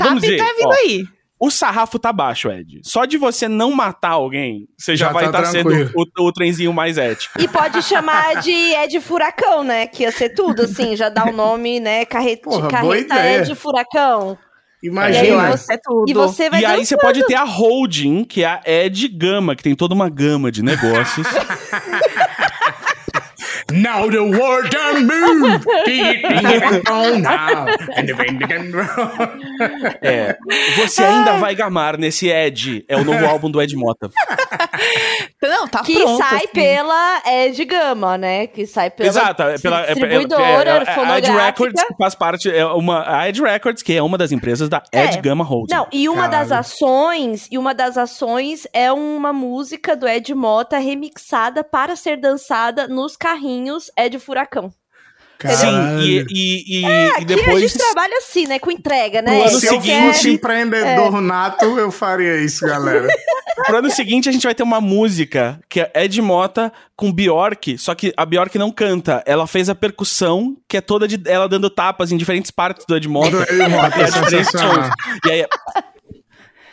vamos dizer, tá vindo ó, aí. O sarrafo tá baixo, Ed. Só de você não matar alguém, você já, Já vai tá estar sendo o, o trenzinho mais ético. E pode chamar de Ed Furacão, né? Que ia ser tudo, assim, já dá o nome, né? Carreta, Porra, boa carreta ideia. Ed Furacão. E aí Imagina. você- é tudo. E você vai E aí você pode ter a holding, que é a Ed Gama, que tem toda uma gama de negócios. Now the world done move. On now. And the wind can blow. É, você ainda vai gamar nesse Ed. É o novo álbum do Ed Mota. Não, tá Que pronto. sai assim. pela Ed Gama, né? Que sai pela Exato, é pela é- é- distribuidora é- é- a Ed. Records que faz parte é uma a Ed Records que é uma das empresas da É. Ed Gama Holding. Não, e uma das Caralho. ações, e uma das ações é uma música do Ed Mota remixada para ser dançada nos carrinhos Ed Furacão. Sim, e, e, e, e Aqui a depois gente trabalha assim, né? Com entrega, né? Se eu fosse empreendedor nato, eu faria isso, galera. pro ano seguinte a gente vai ter uma música que é Ed Mota com Bjork, só que a Bjork não canta, ela fez a percussão, que é toda de ela dando tapas em diferentes partes do Ed Mota. Do Ed Mota, E é sensacional. E aí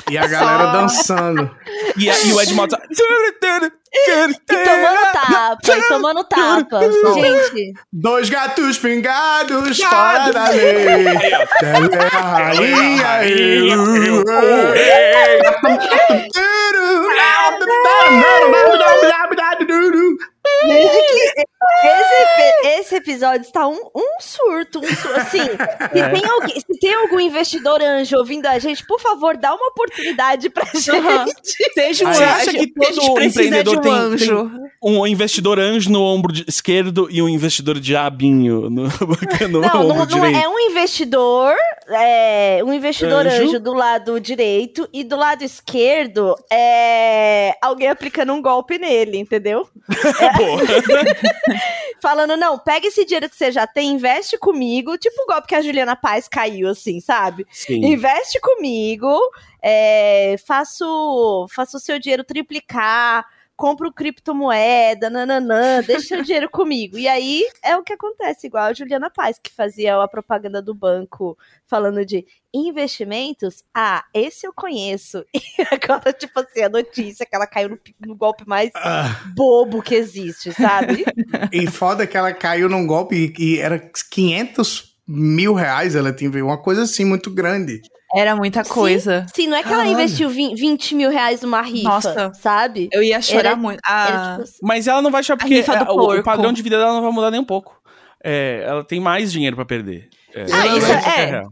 E a galera dançando. e, a- e o Ed Mota E tomando tapa, e tomando tapa. Gente, Dois gatos pingados fora da lei. Ela é a rainha. eu. Esse, esse episódio está um, um surto, um surto. Assim, se, É. tem alguém, se tem algum investidor anjo ouvindo a gente, por favor, dá uma oportunidade pra gente. Aham. Seja um Você anjo. acha que a gente todo empreendedor de um tem- anjo. um investidor anjo no ombro esquerdo e um investidor diabinho no, no Não, não, ombro não é- direito. é um investidor, é, um investidor Anjo. anjo. do lado direito e do lado esquerdo é alguém aplicando um golpe nele, entendeu? Falando, não, pega esse dinheiro que você já tem, investe comigo, tipo o golpe que a Juliana Paz caiu, assim, sabe? Sim. Investe comigo, é, faço, faço o seu dinheiro triplicar, compro criptomoeda, nananã, deixa seu dinheiro comigo. E aí é o que acontece, igual a Juliana Paz, que fazia a propaganda do banco falando de investimentos. Ah, esse eu conheço. E agora, tipo assim, a notícia que ela caiu no, no golpe mais Ah, bobo que existe, sabe? E foda que ela caiu num golpe e era 500 mil reais ela tinha uma coisa assim muito grande. Era muita coisa. Sim, não é que ela Caralho. investiu 20, 20 mil reais numa rifa, Nossa. sabe? Eu ia chorar Era- muito. Era Ah, tipo assim, Mas ela não vai achar porque do é, o, o padrão de vida dela não vai mudar nem um pouco. É, ela tem mais dinheiro pra perder. É, Ah, ela isso é- é. real.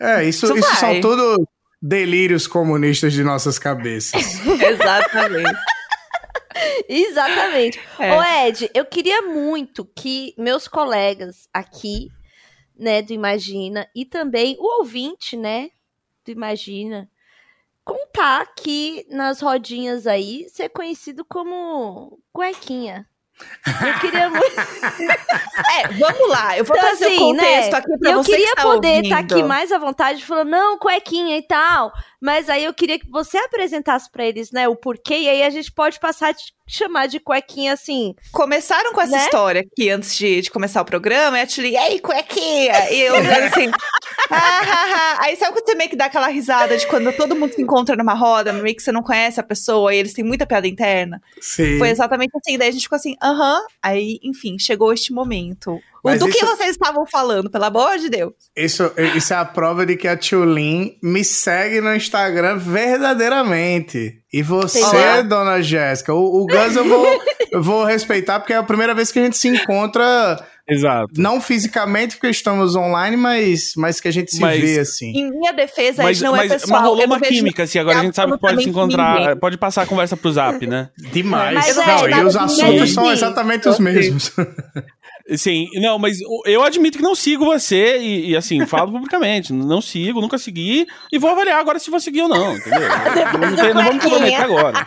É, isso, Isso isso são tudo delírios comunistas de nossas cabeças. exatamente. Exatamente. É. Ô, Ed, eu queria muito que meus colegas aqui, né, do Imagina, e também o ouvinte, né, do Imagina, contar que nas rodinhas aí ser conhecido como cuequinha. Eu queria muito. É, vamos lá. Eu vou Então, trazer assim, o contexto né, aqui pra eu você queria que está poder estar ouvindo. aqui mais à vontade falando, não, cuequinha e tal. Mas aí eu queria que você apresentasse pra eles, né, o porquê, e aí a gente pode passar a te chamar de cuequinha assim. Começaram com essa Né? história aqui antes de, de começar o programa, e a Tilly, ei, cuequinha! E eu olhando assim, ah, ah, ah. Aí sabe quando você meio que dá aquela risada de quando todo mundo se encontra numa roda, meio que você não conhece a pessoa e eles têm muita piada interna? Sim. Foi exatamente assim. Daí a gente ficou assim, aham. Aí, enfim, chegou este momento. Mas do que isso- vocês estavam falando, pelo amor de Deus? Isso, isso é a prova de que a Tulin me segue no Instagram verdadeiramente. E você, Olá. dona Jéssica, o, o Gus eu vou, eu vou respeitar, porque é a primeira vez que a gente se encontra, Exato. não fisicamente, porque estamos online, mas, mas que a gente se Mas- vê assim. Em minha defesa, Mas, não mas, é pessoal. mas rolou uma química, assim, agora a gente sabe que pode se encontrar, ninguém. pode passar a conversa pro zap, né? Demais. Mas não, é, e os assuntos são exatamente os mesmos. Sim, não, mas eu admito que não sigo você e, e, assim, falo publicamente. Não sigo, nunca segui e vou avaliar agora se vou seguir ou não, entendeu? não, tem- não vamos comprometer agora.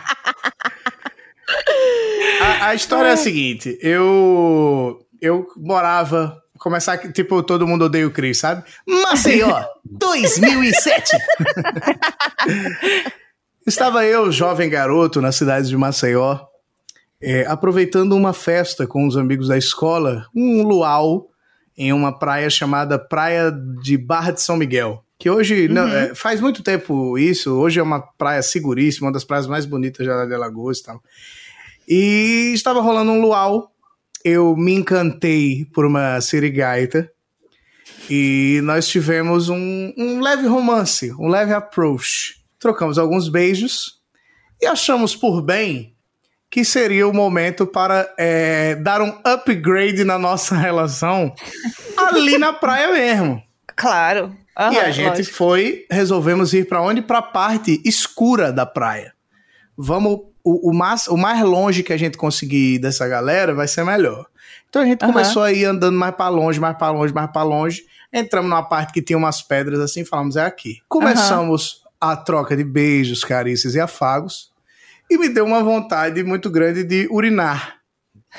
a, a história é a seguinte: eu, eu morava. Começar tipo, todo mundo odeia o Cris, sabe? Maceió, 2007. Estava eu, jovem garoto, na cidade de Maceió, é, aproveitando uma festa com os amigos da escola, um luau, em uma praia chamada Praia de Barra de São Miguel. Que hoje, não, Uhum. é, faz muito tempo isso, hoje é uma praia seguríssima, uma das praias mais bonitas já de Alagoas e tal. E estava rolando um luau, eu me encantei por uma sirigaita, e nós tivemos um, um leve romance, um leve approach. Trocamos alguns beijos e achamos por bem que seria o momento para é, dar um upgrade na nossa relação ali na praia mesmo. Claro. e Aham, a gente lógico. foi, resolvemos ir para onde? Para a parte escura da praia. Vamos, o, o, mais, o mais longe que a gente conseguir ir dessa galera vai ser melhor. Então a gente Aham. começou a ir andando mais para longe, mais para longe, mais para longe. Entramos numa parte que tinha umas pedras assim, falamos é aqui. Começamos a troca de beijos, carícias e afagos. E me deu uma vontade muito grande de urinar.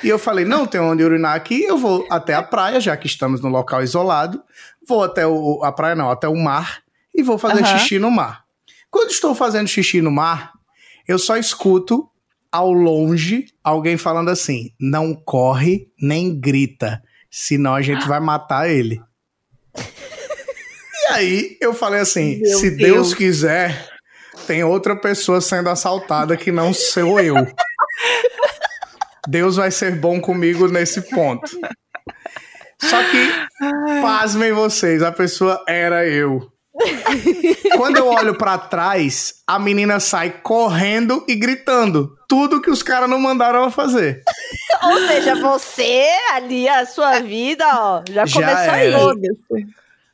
E eu falei, não tem onde urinar aqui, eu vou até a praia, já que estamos no local isolado. Vou até o, a praia não, até o mar e vou fazer Aham. xixi no mar. Quando estou fazendo xixi no mar, eu só escuto ao longe alguém falando assim: não corre nem grita, senão a gente vai matar ele. E aí eu falei assim: Meu se Deus. Deus quiser, tem outra pessoa sendo assaltada que não sou eu. Deus vai ser bom comigo nesse ponto. Só que, pasmem vocês, a pessoa era eu. Quando eu olho pra trás, a menina sai correndo e gritando. Tudo que os caras não mandaram ela fazer. Ou seja, você ali, a sua vida, ó, já Já começou aí.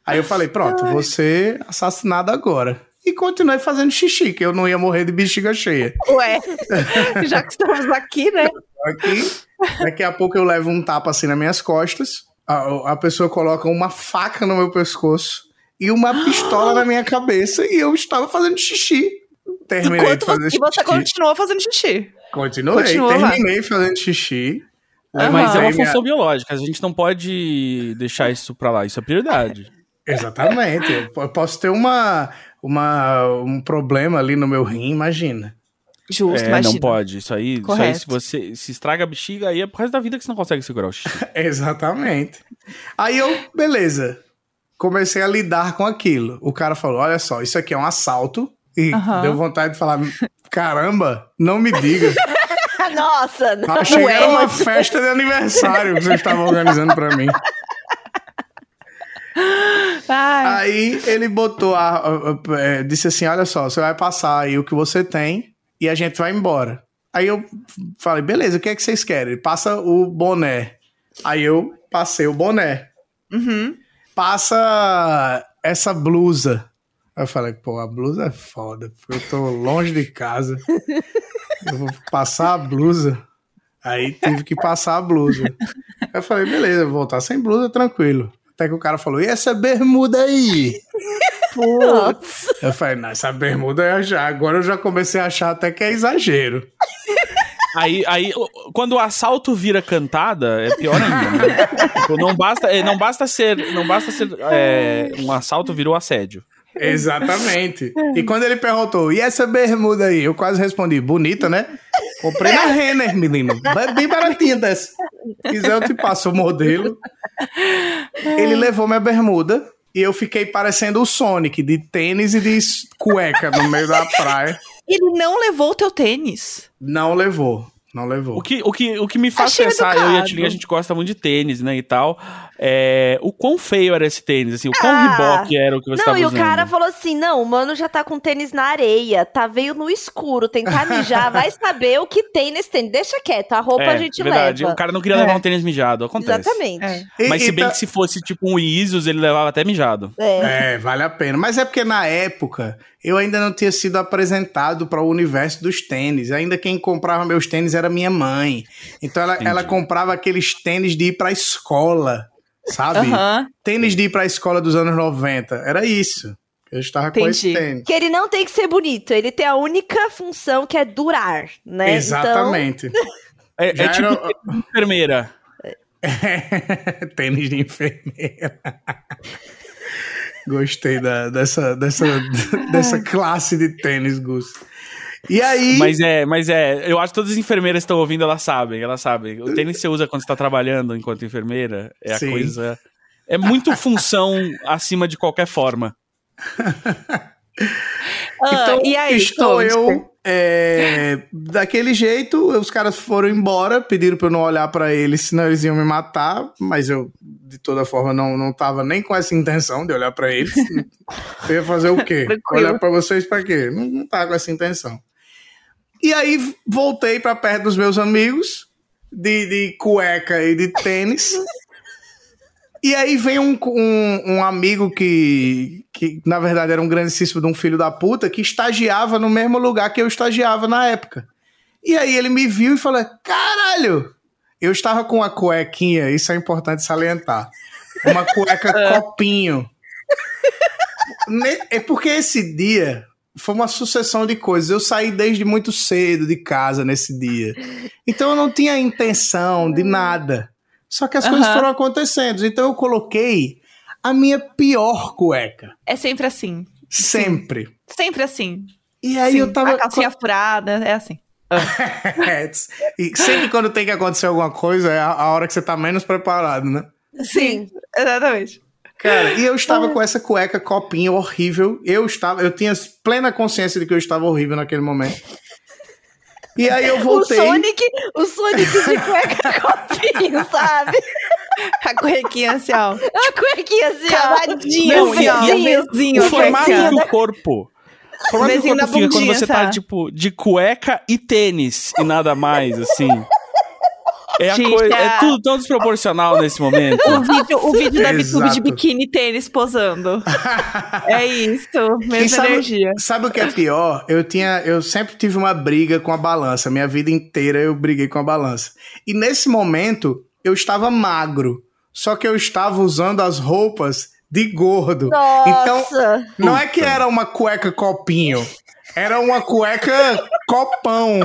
Aí eu falei, pronto, você assassinado agora. E continuei fazendo xixi, que eu não ia morrer de bexiga cheia. Ué, já que estamos aqui, né? Aqui, daqui a pouco eu levo um tapa assim nas minhas costas. A, a pessoa coloca uma faca no meu pescoço e uma pistola na minha cabeça e eu estava fazendo xixi. Terminei Enquanto de fazer você, e você xixi. continuou fazendo xixi. Continuei, lá. terminei fazendo xixi. Aham. Mas é uma minha- função biológica, a gente não pode deixar isso pra lá, isso é prioridade. Exatamente. Eu posso ter uma, uma, um problema ali no meu rim, imagina. Justo, é, imagina. não pode. Isso aí, isso aí, se você se estraga a bexiga, aí é por causa da vida que você não consegue segurar o xixi. Exatamente. Aí eu, beleza. Comecei a lidar com aquilo. O cara falou: olha só, isso aqui é um assalto. E Aham. deu vontade de falar: caramba, não me diga. Nossa, não. Achei que era uma festa de aniversário que você estava organizando pra mim. Ai, Aí ele botou a, a- a- é, disse assim: olha só, você vai passar aí o que você tem e a gente vai embora. Aí eu falei, beleza, o que é que vocês querem? Ele Passa o boné. Aí eu passei o boné. uhum. Passa essa blusa. Aí eu falei, pô, a blusa é foda, porque eu tô longe de casa. Eu vou passar a blusa. Aí tive que passar a blusa. Aí eu falei, beleza, vou voltar sem blusa, tranquilo. Até que o cara falou, e essa bermuda aí? Nossa. Eu falei, não, essa bermuda eu já. Agora eu já comecei a achar até que é exagero. Aí, aí, quando o assalto vira cantada, é pior ainda. Né? Tipo, não basta, é, não basta ser, não basta ser é, um assalto virou assédio. Exatamente. E quando ele perguntou, e essa bermuda aí? Eu quase respondi, bonita, né? Comprei na Renner, menino. Bem baratinha dessa. Se quiser, eu te passo o modelo. Ele levou minha bermuda e eu fiquei parecendo o Sonic, de tênis e de cueca no meio da praia. Ele não levou o teu tênis. Não levou. Não levou. O que, o que, o que me faz Achei pensar, eu e a educado. Tilly, a gente gosta muito de tênis, né, e tal, é o quão feio era esse tênis, assim, o quão Ah. riboque era o que você Não, tava e o usando. cara falou assim: não, o mano já tá com tênis na areia, tá veio no escuro, tentar mijar, vai saber o que tem nesse tênis. Deixa quieto, a roupa é, a gente verdade, leva. o cara não queria É. levar um tênis mijado, acontece. Exatamente. É. E- Mas se e bem tá- que se fosse tipo um Isus, ele levava até mijado. É. É, vale a pena. Mas é porque na época eu ainda não tinha sido apresentado para o universo dos tênis. Ainda quem comprava meus tênis era minha mãe. Então ela, Entendi. ela comprava aqueles tênis de ir pra escola, sabe? Tênis de ir pra escola dos anos 90. Era isso. Eu estava com esse Entendi. tênis. Que ele não tem que ser bonito, ele tem a única função que é durar, né? Exatamente. É, Já é tipo era- enfermeira. Tênis de enfermeira. Gostei da- dessa, dessa, dessa classe de tênis, Gus. E aí. Mas é, mas é, eu acho que todas as enfermeiras que estão ouvindo, elas sabem, elas sabem. O tênis você usa quando você tá trabalhando enquanto enfermeira é a Sim. coisa. É muito função acima de qualquer forma. Ah, Então, e aí, estou eu é, daquele jeito, os caras foram embora, pediram pra eu não olhar pra eles, senão eles iam me matar, mas eu, de toda forma, não, não tava nem com essa intenção de olhar pra eles. eu ia fazer o quê? Olhar pra vocês pra quê? Não, não tava com essa intenção. E aí, voltei pra perto dos meus amigos, de, de cueca e de tênis. E aí vem um, um, um amigo que, que, na verdade, era um grandíssimo de um filho da puta, que estagiava no mesmo lugar que eu estagiava na época. E aí ele me viu e falou: caralho! Eu estava com uma cuequinha, isso é importante salientar. Uma cueca copinho. Ne- É porque esse dia foi uma sucessão de coisas. Eu saí desde muito cedo de casa nesse dia. Então eu não tinha intenção de nada. Só que as coisas Aham. foram acontecendo. Então eu coloquei a minha pior cueca. É sempre assim. Sempre. Sempre assim. E aí Sim, eu tava. A calcinha furada, é assim. É, e sempre quando tem que acontecer alguma coisa, é a, hora que você tá menos preparado, né? Sim. Exatamente. Cara, e eu estava com essa cueca copinho horrível. Eu estava, eu tinha plena consciência de que eu estava horrível naquele momento. E aí eu O voltei. Sonic, o Sonic de cueca copinho, sabe? A cuequinha assim, ó. A cuequinha assim, ó. Cavadinha, Não, assim, ó. vizinho. Vizinho, o formato cuequinha. do corpo. O formato do corpo da fica quando bundinha, você tá, sabe? tipo, de cueca e tênis e nada mais, assim. É, Gente, coisa, é tudo tão desproporcional nesse momento. O vídeo, o vídeo da VTube de biquíni e tênis posando. É isso, mesma sabe, energia. sabe o que é pior? Eu tinha, eu sempre tive uma briga com a balança. Minha vida inteira eu briguei com a balança. E nesse momento eu estava magro, só que eu estava usando as roupas de gordo. Então Nossa. não é que era uma cueca copinho, era uma cueca copão.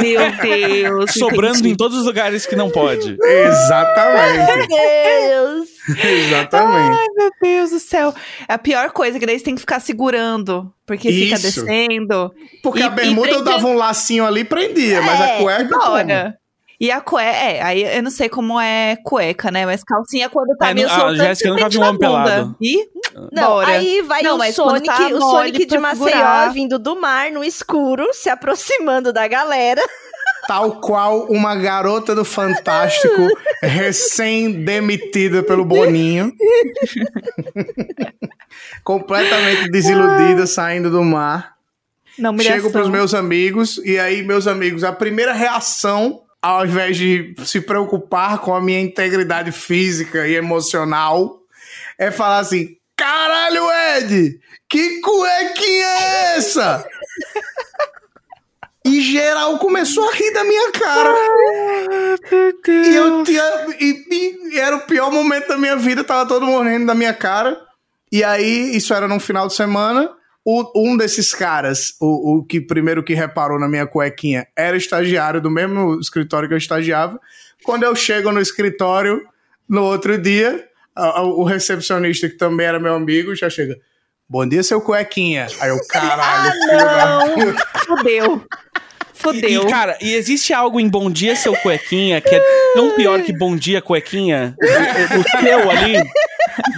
Meu Deus. Sobrando entendi. em todos os lugares que não pode. Exatamente. Deus. Exatamente. Ai, meu Deus do céu. É a pior coisa, que daí você tem que ficar segurando, porque fica Isso. descendo. Porque E- a bermuda eu dava um lacinho ali e prendia, mas a É, cueca. Bora. E a cueca, é, aí eu não sei como é cueca, né? Mas calcinha quando tá É, meio nu- a soltando, Jéssica nunca viu um homem pelado. E Não, bora. aí vai Não, o mas quando Sonic, tá o Sonic de Maceió segurar. vindo do mar no escuro, se aproximando da galera. Tal qual uma garota do Fantástico recém-demitida pelo Boninho. Completamente desiludida, saindo do mar. Não, humilhação. Chego pros meus amigos, e aí, meus amigos, a primeira reação, ao invés de se preocupar com a minha integridade física e emocional, é falar assim: caralho, Ed, que cuequinha é essa? E geral começou a rir da minha cara. E eu tinha. E, e era o pior momento da minha vida, tava todo mundo rindo da minha cara. E aí, isso era num final de semana. O- um desses caras, o, o que primeiro que reparou na minha cuequinha, era estagiário do mesmo escritório que eu estagiava. Quando eu chego no escritório, no outro dia, a- a- o recepcionista, que também era meu amigo, já chega. Bom dia, seu cuequinha. Aí eu, caralho, filho da puta. Fudeu. Fudeu. E, cara, e existe algo em Bom Dia Seu Cuequinha que é tão pior que Bom Dia Cuequinha? O, o- o teu ali.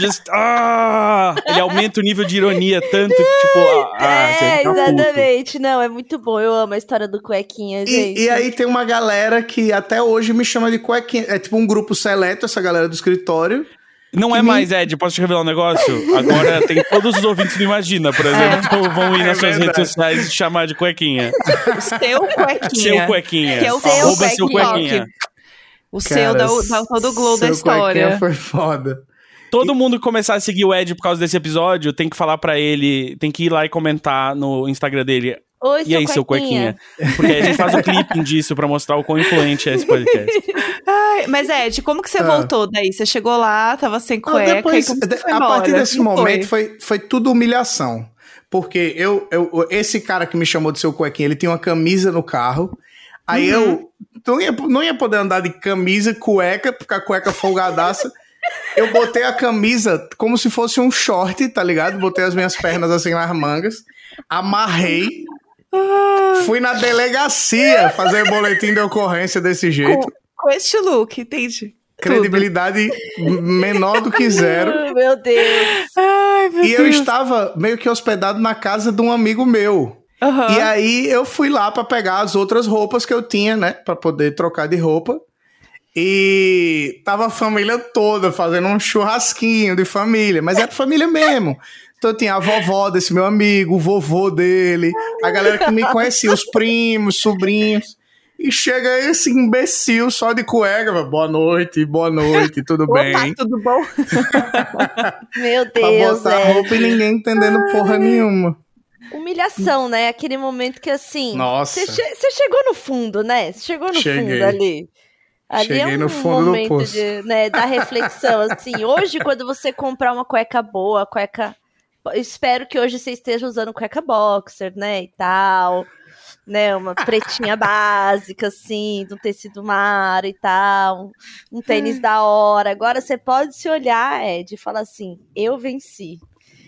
Just, ah, ele aumenta o nível de ironia tanto que, tipo, ah, ah, você é, fica puto. exatamente. Não, é muito bom. Eu amo a história do cuequinha, gente. E, e aí tem uma galera que até hoje me chama de cuequinha. É tipo um grupo seleto, essa galera do escritório. Não é mais, Ed, posso te revelar um negócio? Agora tem todos os ouvintes do Imagina, por exemplo, que vão ir É nas suas verdade. redes sociais e chamar de cuequinha. Seu cuequinha. Seu cuequinha. Que é o seu seu cuequinha. O seu dá, o- dá todo o glow da seu história. cuequinha foi foda. Todo mundo que começar a seguir o Ed por causa desse episódio tem que falar pra ele, tem que ir lá e comentar no Instagram dele. Oi, E aí, seu cuequinha? Porque aí a gente faz um clipping disso pra mostrar o quão influente é esse podcast. Ai, mas Ed, como que você Ah. voltou daí? Você chegou lá, tava sem Não, cueca. depois, e como você de- foi a partir desse Como momento foi, foi tudo humilhação. Porque eu, eu, esse cara que me chamou de seu cuequinha, ele tinha uma camisa no carro. Aí uhum. eu não ia, não ia poder andar de camisa, cueca, porque a cueca folgadaça. Eu botei a camisa como se fosse um short, tá ligado? Botei as minhas pernas assim nas mangas, amarrei, fui na delegacia fazer boletim de ocorrência desse jeito. Com, com este look, entende? Credibilidade Tudo. menor do que zero. Meu Deus. Ai, meu e Deus. eu estava meio que hospedado na casa de um amigo meu. Uhum. E aí eu fui lá para pegar as outras roupas que eu tinha, né? Para poder trocar de roupa. E tava a família toda fazendo um churrasquinho de família, mas era família mesmo. Então tinha a vovó desse meu amigo, o vovô dele, a galera que me conhecia, os primos, sobrinhos. E chega esse imbecil só de cueca, boa noite, boa noite, tudo Opa, bem? tudo bom? meu Deus, pra botar é. roupa e ninguém entendendo porra nenhuma. Humilhação, né? Aquele momento que assim. Nossa. Você che chegou no fundo, né? Você chegou no Cheguei. fundo ali. Ali Cheguei é um no fundo momento do poço. de, né, da reflexão, assim. Hoje, quando você comprar uma cueca boa, cueca... Espero que hoje você esteja usando cueca boxer, né, e tal. Né, uma pretinha básica, assim, do tecido mar e tal. Um tênis da hora. Agora, você pode se olhar, Ed, e falar assim, eu venci.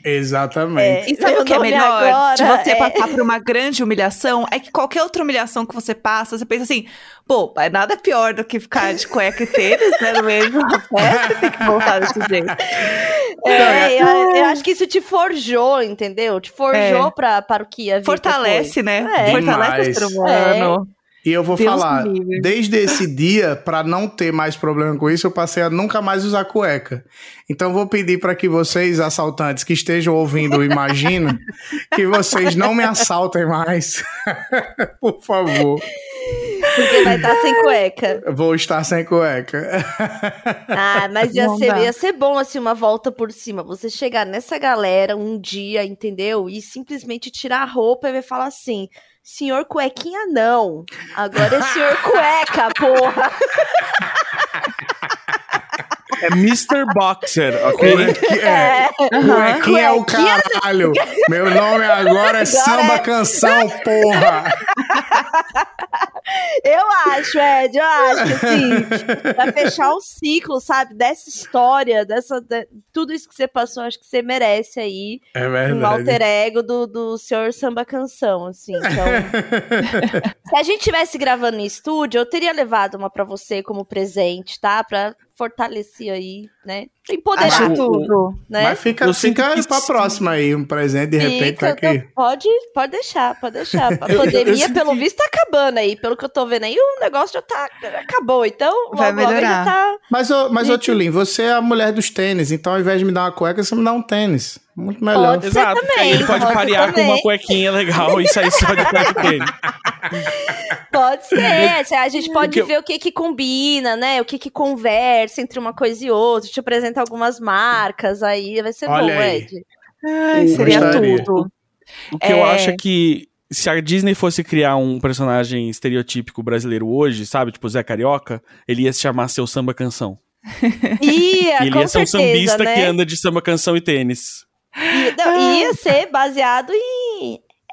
Exatamente. É, e sabe o que é melhor agora, de você é... passar por uma grande humilhação? É que qualquer outra humilhação que você passa, você pensa assim, pô, é nada pior do que ficar de cueca e tênis, né, no meio de uma festa tem que voltar desse jeito. É, eu, eu, acho que isso te forjou, entendeu? Te forjou é. pra, para o que ia vir Fortalece, depois. né? É. Fortalece o ser humano. E eu vou Deus falar, desde esse dia, para não ter mais problema com isso, eu passei a nunca mais usar cueca. Então vou pedir para que vocês, assaltantes que estejam ouvindo, imagina, que vocês não me assaltem mais. Por favor. Porque vai estar sem cueca. Vou estar sem cueca. Ah, mas ia ser, ia ser bom, assim, uma volta por cima. Você chegar nessa galera um dia, entendeu? E simplesmente tirar a roupa e vai falar assim: senhor cuequinha, não. Agora é senhor cueca, porra. É Mr. Boxer, ok? É, é. Cuequinha é o caralho. Meu nome agora é Samba é... Canção, porra. Eu acho, Ed, eu acho que assim, pra fechar um ciclo, sabe, dessa história, dessa, de, tudo isso que você passou, acho que você merece aí é verdade. um alter ego do, do senhor Samba Canção, assim. Então, se a gente tivesse gravando em estúdio, eu teria levado uma para você como presente, tá? Pra fortalecer aí, né? Empoderar Acho, tudo, né? Mas fica, fica pra próxima aí, um presente de repente fica, aqui. Pode, pode deixar, pode deixar. A pandemia, pelo visto, tá acabando aí. Pelo que eu tô vendo aí, o negócio já tá, acabou. Então, vai melhorar. Tá... Mas, ô, mas, ô Tchulin, você é a mulher dos tênis, então ao invés de me dar uma cueca, você me dá um tênis. Muito melhor. Pode Exato, também, ele pode, pode parear também. com uma cuequinha legal e sair só de perto dele. Pode ser. A gente pode ver o que que combina, né? O que que conversa entre uma coisa e outra. Te algumas marcas aí. Vai ser Olha bom, aí. Ed. Ai, seria Gostaria. tudo. O que é... eu acho é que se a Disney fosse criar um personagem estereotípico brasileiro hoje, sabe? Tipo Zé Carioca, ele ia se chamar Seu Samba Canção. Ia, ele ia ser um certeza, sambista né? que anda de samba canção e tênis. Ia, não, ia ser baseado em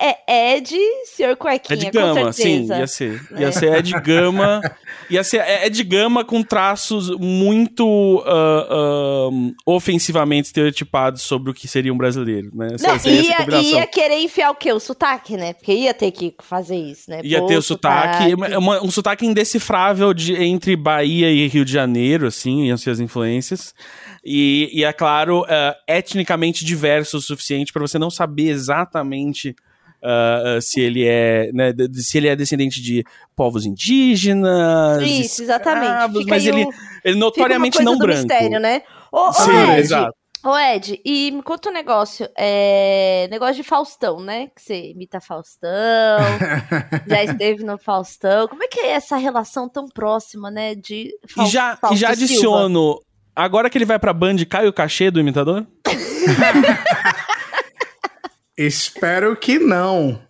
é Ed, Sr. Cuequinha, Ed Gama, com sim, ia ser. Ia ser Ed Gama. ia ser Ed Gama com traços muito uh, uh, ofensivamente estereotipados sobre o que seria um brasileiro, né? Não, essa ia, ia querer enfiar o quê? O sotaque, né? Porque ia ter que fazer isso, né? Ia Pô, ter o sotaque, uma- um sotaque indecifrável de, entre Bahia e Rio de Janeiro, assim, iam ser as influências. E, e é claro, uh, etnicamente diverso o suficiente para você não saber exatamente uh, uh, se ele é, né, se ele é descendente de povos indígenas, Isso, exatamente. mas ele, o- ele notoriamente não do branco. mistério, né? Ô, ô, Sim, Ed, exato. ô, Ed, e me conta um negócio. É... Negócio de Faustão, né? Que você imita Faustão, já esteve no Faustão. Como é que é essa relação tão próxima, né? De E Fau- já, e Fausto já Silva? adiciono, agora que ele vai pra Band, cai o cachê do imitador? Espero que não.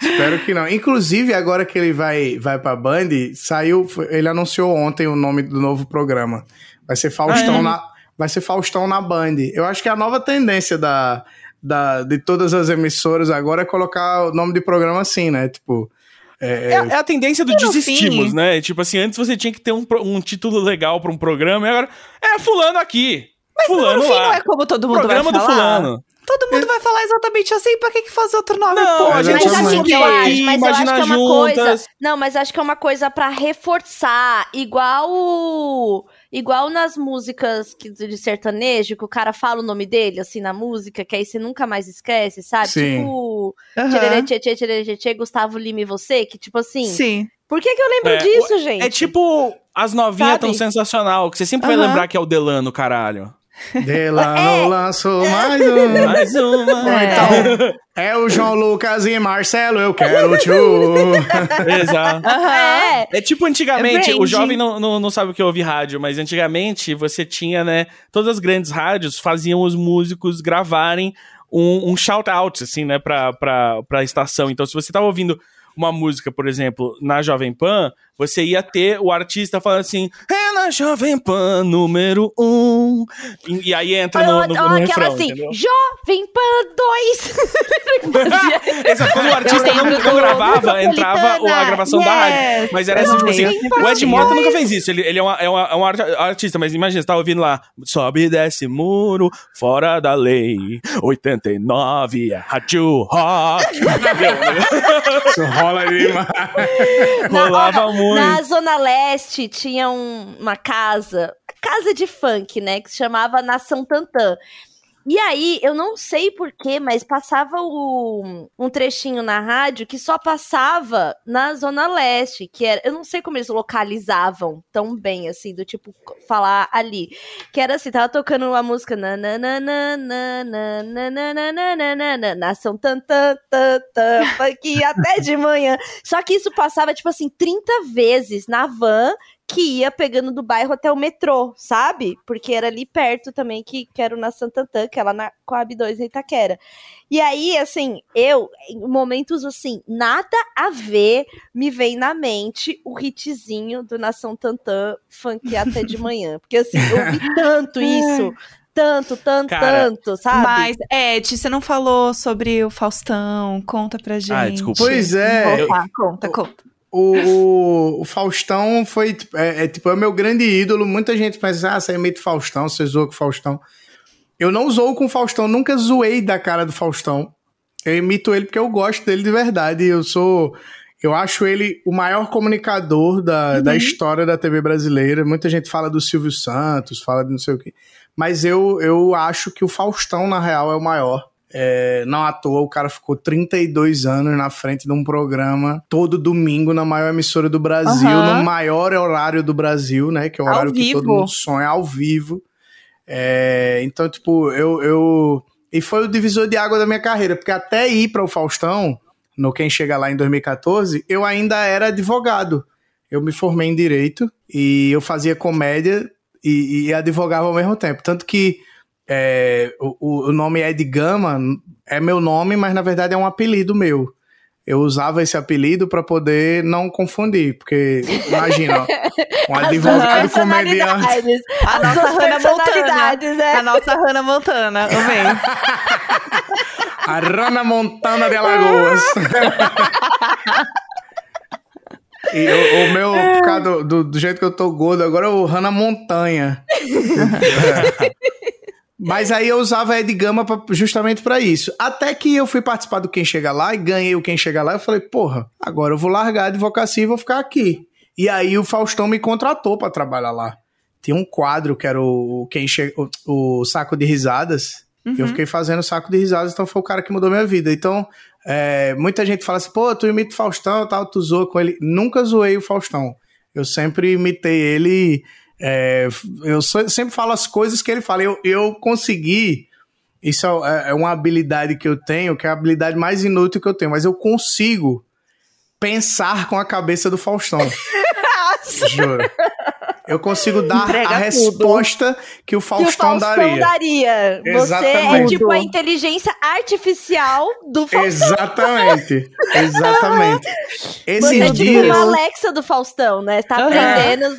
Espero que não. Inclusive, agora que ele vai, vai pra Band, saiu. Ele anunciou ontem o nome do novo programa. Vai ser Faustão Ah, é? na. Vai ser Faustão na Band. Eu acho que é a nova tendência da, da, de todas as emissoras agora é colocar o nome de programa assim, né? Tipo. É, é, é a tendência do desistimos, fim- né? Tipo assim, antes você tinha que ter um, um título legal pra um programa, e agora é fulano aqui. fulano no fim lá. não é como todo mundo programa vai do falar. fulano. Todo mundo vai falar exatamente assim, pra que, que fazer outro nome? Não, pô? a gente Mas assim, eu acho, mas eu acho que é uma juntas. coisa. Não, mas acho que é uma coisa pra reforçar, igual igual nas músicas que- de sertanejo, que o cara fala o nome dele assim na música, que aí você nunca mais esquece, sabe? Sim. Tipo. Tchererê, tchê, tchê, tchê, tchê, Gustavo Lima e você, que tipo assim, Sim. por que que eu lembro É, disso, gente? É tipo as novinhas Sabe? tão sensacional, que você sempre vai Aham. lembrar que é o Delano, caralho. Delano É. lançou mais um. Mais uma. É. Então, é o João Lucas e Marcelo, eu quero tchu. Exato. Aham. É, É tipo antigamente, É o jovem não, não, não sabe o que é ouvir rádio, mas antigamente você tinha, né? Todas as grandes rádios faziam os músicos gravarem um, um shout-out, assim, né, pra, pra, pra estação. Então, se você tava ouvindo uma música, por exemplo, na Jovem Pan, você ia ter o artista falando assim, é na Jovem Pan número um. E, e aí entra no, no, ou no aquela refrão, assim, entendeu? Jovem Pan 2. Fazia- Exato, quando o artista não, não gravava, entrava a gravação da rádio. Yes. Mas era assim, tipo assim, o Ed. Mota nunca fez isso. Ele, ele é, uma- é, uma- é um art- artista, mas imagina, você tá ouvindo lá, sobe e desce muro, fora da lei, 89, é rádio rock. Isso rola demais. Rolava muito. Na Zona Leste tinha um- uma casa, casa de funk, né? Que se chamava Nação Tantã. E aí, eu não sei porquê, mas passava o- um trechinho na rádio que só passava na Zona Leste, que era. Eu não sei como eles localizavam tão bem, assim, do tipo, falar ali. Que era assim, tava tocando uma música. Nação Tantã, tantã, funk até de manhã. Só que isso passava, tipo assim, 30 vezes na van que ia pegando do bairro até o metrô, sabe? Porque era ali perto também, que, que era o na Santantã, que é lá na Coab 2 em Itaquera. E aí, assim, eu, em momentos assim, nada a ver, me vem na mente o hitzinho do Nação Tantã, funk até de manhã. Porque assim, eu vi tanto isso. Tanto, tanto, Cara, tanto, sabe? Mas, Ed, você não falou sobre o Faustão. Conta pra gente. Ah, desculpa. Pois é. Opa, conta, conta. O, o, o Faustão foi, é, é, tipo, é o meu grande ídolo. Muita gente pensa, ah, você imita o Faustão, você zoa com o Faustão. Eu não zoo com o Faustão, nunca zoei da cara do Faustão. Eu imito ele porque eu gosto dele de verdade. Eu sou. Eu acho ele o maior comunicador da, da história da TV brasileira. Muita gente fala do Silvio Santos, fala de não sei o quê. Mas eu, eu acho que o Faustão, na real, é o maior. É, não à toa, o cara ficou 32 anos na frente de um programa todo domingo na maior emissora do Brasil, Aham. no maior horário do Brasil, né? Que é o horário que todo mundo sonha ao vivo. É, então, tipo, eu, eu. E foi o divisor de água da minha carreira, porque até ir para o Faustão, no Quem Chega Lá em 2014, eu ainda era advogado. Eu me formei em direito e eu fazia comédia e, e advogava ao mesmo tempo. Tanto que é, o, o nome Ed Gama é meu nome, mas na verdade é um apelido meu. Eu usava esse apelido para poder não confundir, porque imagina, ó, um advogado comediante. personalidades. A As nossa Hannah Montana. é. A nossa Hannah Montana, amei. A Rana Montana de Alagoas. e o, o meu, por causa do, do, do jeito que eu tô gordo, agora é o Rana Montanha. É. Mas aí eu usava Ed Gama pra- justamente pra isso. Até que eu fui participar do Quem Chega Lá e ganhei o Quem Chega Lá. Eu falei, porra, agora eu vou largar a advocacia e vou ficar aqui. E aí o Faustão me contratou pra trabalhar lá. Tinha um quadro que era o, quem che... o, o Saco de Risadas. Uhum. Eu fiquei fazendo Saco de Risadas, então foi o cara que mudou minha vida. Então, é, muita gente fala assim, pô, tu imita o Faustão e tal, tu zoa com ele. Nunca zoei o Faustão. Eu sempre imitei ele. É, eu sempre falo as coisas que ele fala. Eu, eu consegui. Isso é, é uma habilidade que eu tenho, que é a habilidade mais inútil que eu tenho, mas eu consigo pensar com a cabeça do Faustão. Juro. Eu consigo dar Entrega a tudo. resposta que o Que o Faustão, Faustão daria. daria. Você é Exatamente. tipo a inteligência artificial do Faustão. Exatamente. Exatamente. Esses Você é tipo dias, uma Alexa do Faustão, né? Tá aprendendo.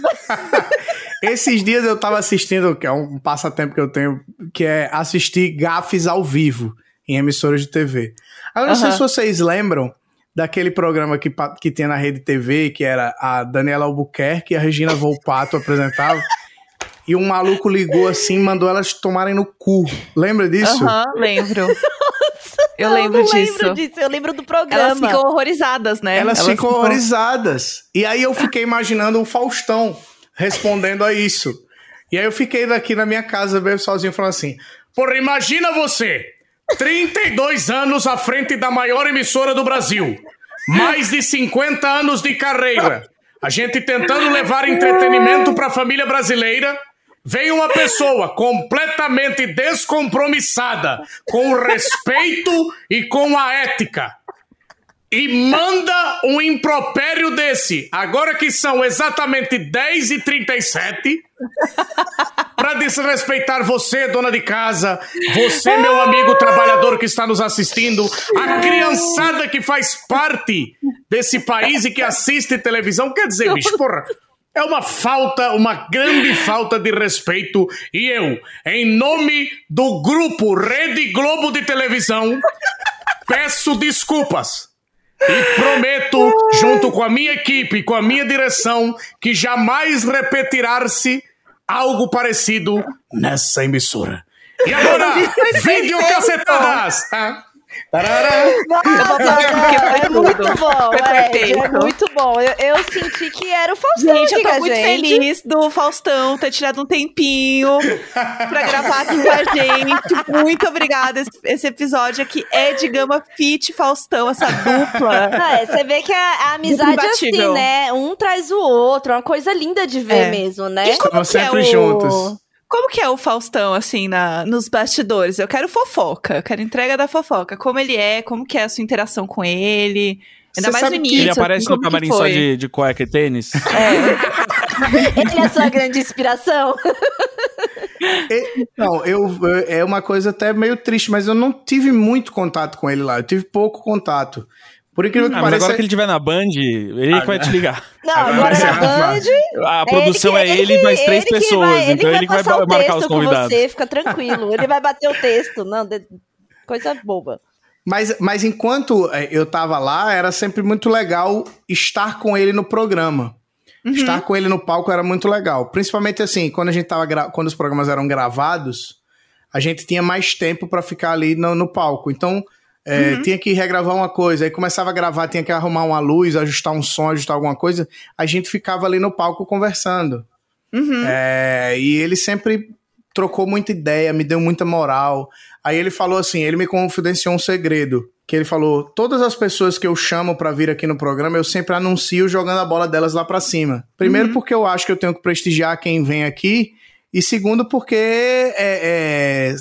esses dias eu tava assistindo, que é um passatempo que eu tenho, que é assistir gafes ao vivo em emissoras de TV. Agora, não sei se vocês lembram daquele programa que, que tinha na Rede TV, que era a Daniela Albuquerque e a Regina Volpato apresentavam. E um maluco ligou assim e mandou elas tomarem no cu. Lembra disso? Aham, lembro. Eu lembro não disso. lembro disso. Eu lembro do programa. Elas ficam horrorizadas, né? Elas, ficam ficam- horrorizadas. E aí eu fiquei imaginando o Faustão respondendo a isso. E aí eu fiquei daqui na minha casa, mesmo sozinho, falando assim: Porra, imagina você, 32 anos à frente da maior emissora do Brasil, mais de 50 anos de carreira, a gente tentando levar entretenimento para a família brasileira. Vem uma pessoa completamente descompromissada com o respeito e com a ética e manda um impropério desse, agora que são exatamente 10 e 37 para desrespeitar você, dona de casa, você, meu amigo trabalhador que está nos assistindo, a criançada que faz parte desse país e que assiste televisão. Quer dizer, bicho, porra. É uma falta, uma grande falta de respeito. E eu, em nome do grupo Rede Globo de Televisão, peço desculpas. E prometo, junto com a minha equipe, com a minha direção, que jamais repetirá-se algo parecido nessa emissora. E agora, videocassetadas! Ah. Tarará. É muito bom, perfeito. é muito bom. Eu, eu senti que era o Faustão Gente, eu tô muito gente. feliz do Faustão ter tirado um tempinho pra gravar aqui com a gente. Muito obrigada. Esse, esse episódio aqui é de Gama Fit Faustão, essa dupla. É, você vê que a, a amizade é assim, né? Um traz o outro, é uma coisa linda de ver É. mesmo, né? E como Estamos que é sempre o... juntos. Como que é o Faustão, assim, na, nos bastidores? Eu quero fofoca, eu quero entrega da fofoca. Como ele é, como que é a sua interação com ele? Ainda Você mais sabe no que início. Ele aparece assim, no camarim só de, de cueca e tênis. Ele é a sua grande inspiração. E- Não, eu, eu- é uma coisa até meio triste, mas eu não tive muito contato com ele lá. Eu tive pouco contato. Por incrível que Ah, mas pareça. agora que ele estiver na Band, ele que vai te ligar. Não, Agora agora vai ser na mais Band. A produção é ele, que- mais três ele que pessoas. vai- então ele que vai passar o marcar texto os com convidados. Você, fica tranquilo. Ele vai bater o texto. Não, de- coisa boba. Mas, mas enquanto é, eu tava lá, era sempre muito legal estar com ele no programa. Estar com ele no palco era muito legal. Principalmente assim, quando a gente tava gra- quando os programas eram gravados, a gente tinha mais tempo pra ficar ali no, no palco. Então, é, tinha que regravar uma coisa, aí começava a gravar, tinha que arrumar uma luz, ajustar um som, ajustar alguma coisa. A gente ficava ali no palco conversando. Uhum. É, e ele sempre trocou muita ideia, me deu muita moral. Aí ele falou assim, ele me confidenciou um segredo, que ele falou: "Todas as pessoas que eu chamo pra vir aqui no programa, eu sempre anuncio jogando a bola delas lá pra cima. Primeiro porque eu acho que eu tenho que prestigiar quem vem aqui, e segundo porque é, é,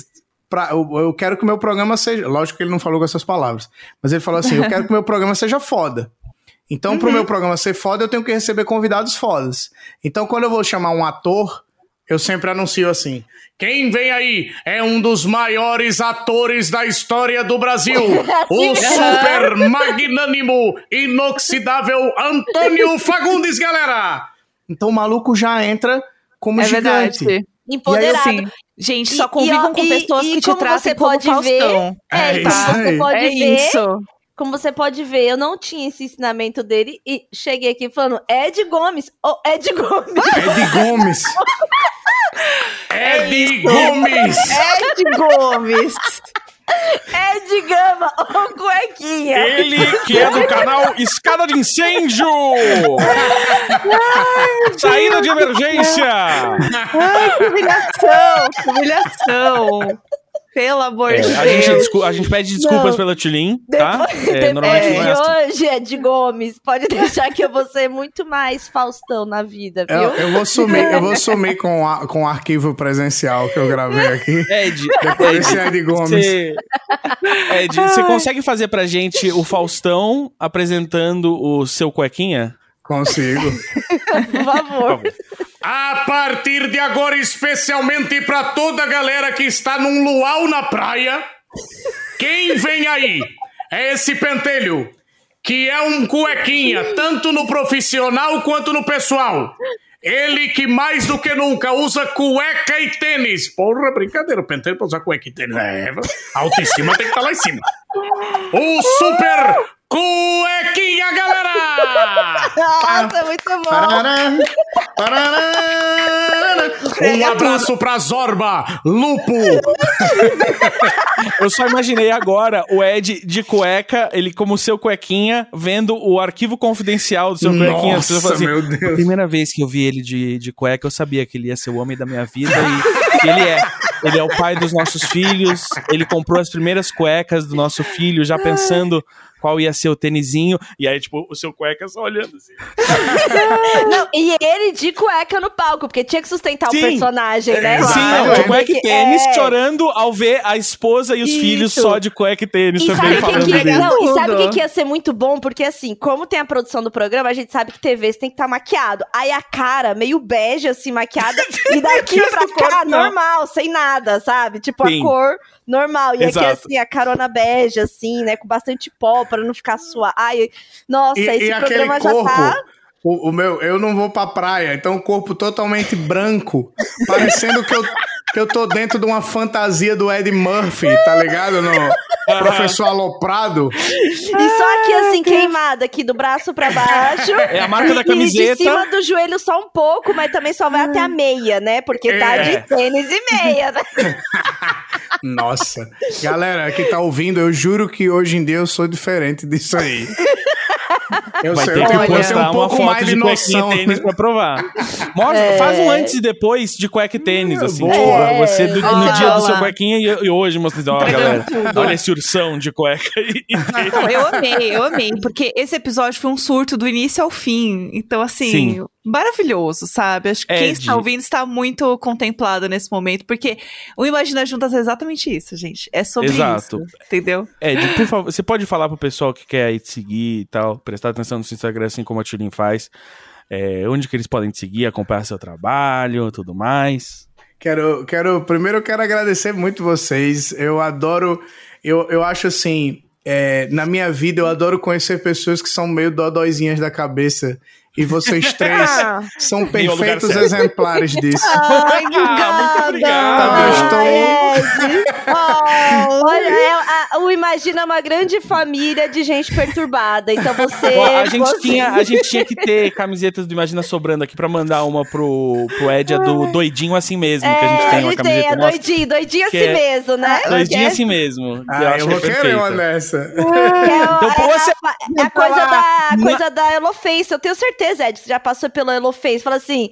pra- eu, eu quero que o meu programa seja, lógico que ele não falou com essas palavras, mas ele falou assim: "Eu quero que o meu programa seja foda". Então, pro meu programa ser foda, eu tenho que receber convidados fodas. Então, quando eu vou chamar um ator, eu sempre anuncio assim: quem vem aí é um dos maiores atores da história do Brasil, o super magnânimo, inoxidável Antônio Fagundes, galera! Então o maluco já entra como É gigante. verdade. Empoderado. Sim. Gente, só convivam e, com pessoas e que te como tratem você como pode Faustão. É, É como isso você aí. pode É ver, isso. como você pode ver, eu não tinha esse ensinamento dele e cheguei aqui falando Ed Gomes, oh, Ed Gomes, Ed Gomes. É Ed Gomes! Ed Gomes. Ed Gama, ô cuequinha. Ele que é do canal Escada de Incêndio! Saída de emergência! Ai, que humilhação, que humilhação. Pelo amor É, de a, gente Deus. a gente pede desculpas Não. pela Tulin, tá? Depois, É, normalmente não é depois assim. de hoje, Ed Gomes, pode deixar que eu vou ser muito mais Faustão na vida, viu? Eu, eu vou sumir, eu vou sumir com, a- com o arquivo presencial que eu gravei aqui. Ed, Esse Ed Gomes. Você, Ed, você consegue fazer pra gente o Faustão apresentando o seu cuequinha? Consigo. Por favor. A partir de agora, especialmente pra toda a galera que está num luau na praia, quem vem aí é esse pentelho que é um cuequinha, tanto no profissional quanto no pessoal. Ele que mais do que nunca usa cueca e tênis. Porra, brincadeira, o penteiro pra usar cueca e tênis. É, a autoestima tem que estar tá lá em cima. O super cuequinha, galera! Nossa, muito bom. Parará, parará, um abraço pra Zorba, Lupo. Eu só imaginei agora o Ed de cueca, ele como seu cuequinha, vendo o arquivo confidencial do seu Nossa, cuequinha. Assim, meu Deus. A primeira vez que eu vi ele de, de cueca, eu sabia que ele ia ser o homem da minha vida e, e ele é. Ele é o pai dos nossos filhos. Ele comprou as primeiras cuecas do nosso filho, já pensando qual ia ser o tênisinho, e aí, tipo, o seu cueca só olhando assim. Não, e ele de cueca no palco, porque tinha que sustentar Sim. o personagem, né? Sim, não, de cueca e tênis, é... chorando ao ver a esposa e os Isso. filhos só de cueca e tênis e também falando que, dele. Não, e sabe o que, ia ser muito bom? Porque assim, como tem a produção do programa, a gente sabe que TV você tem que estar tá maquiado. Aí a cara, meio bege, assim, maquiada, e daqui pra cá, normal, sem nada, sabe? Tipo, Sim. a cor normal. E Exato. aqui, assim, a carona bege, assim, né? Com bastante pó pra não ficar suave. Ai, nossa, e, esse e programa já corpo, tá. O, o, meu, eu não vou pra praia, então o corpo totalmente branco, parecendo que eu, eu tô dentro de uma fantasia do Ed Murphy, tá ligado? No Professor Aloprado. E só aqui, assim, queimada, aqui do braço pra baixo. É a marca da camiseta. E de cima do joelho só um pouco, mas também só vai até a meia, né? Porque tá é. de tênis e meia, né? Nossa. Galera que tá ouvindo, eu juro que hoje em dia eu sou diferente disso aí. Eu Vai sei, ter que olha, postar um uma foto de, cuequinha e tênis pra provar. Mostra, é. Faz um antes e depois de cueca e tênis, assim. Tipo, é. você do, no dia do seu cuequinha e, e hoje mostrando, ó, galera, tudo. olha esse ursão de cueca e. Não, eu amei, eu amei, porque esse episódio foi um surto do início ao fim. Então, assim, Sim maravilhoso, sabe? Acho que é quem está ouvindo está muito contemplado nesse momento, porque o Imagina Juntas é exatamente isso, gente. É sobre Exato. isso, entendeu? Ed, por favor, você pode falar pro pessoal que quer aí te seguir e tal, prestar atenção no seu Instagram, assim como a Tulin faz, é, onde que eles podem te seguir, acompanhar seu trabalho, tudo mais. Quero, quero, primeiro eu quero agradecer muito vocês. Eu adoro, eu, eu acho assim, é, na minha vida eu adoro conhecer pessoas que são meio dodóizinhas da cabeça e vocês três são perfeitos exemplares disso. Ai, ah, muito obrigado. estou... oh, olha, é, a, o Imagina é uma grande família de gente perturbada. Então você. a, gente você... Tinha, a gente tinha que ter camisetas do Imagina sobrando aqui pra mandar uma pro, pro Ed, a do doidinho assim mesmo, é, que a gente tem uma camiseta. Tem, é doidinho, doidinho assim é, mesmo, né? Doidinho assim mesmo. Ah, eu, eu vou querer uma dessa. É, então, é, você... é a coisa da, coisa da Eloface, eu tenho certeza certeza, Ed, você já passou pelo Eloface, fala assim,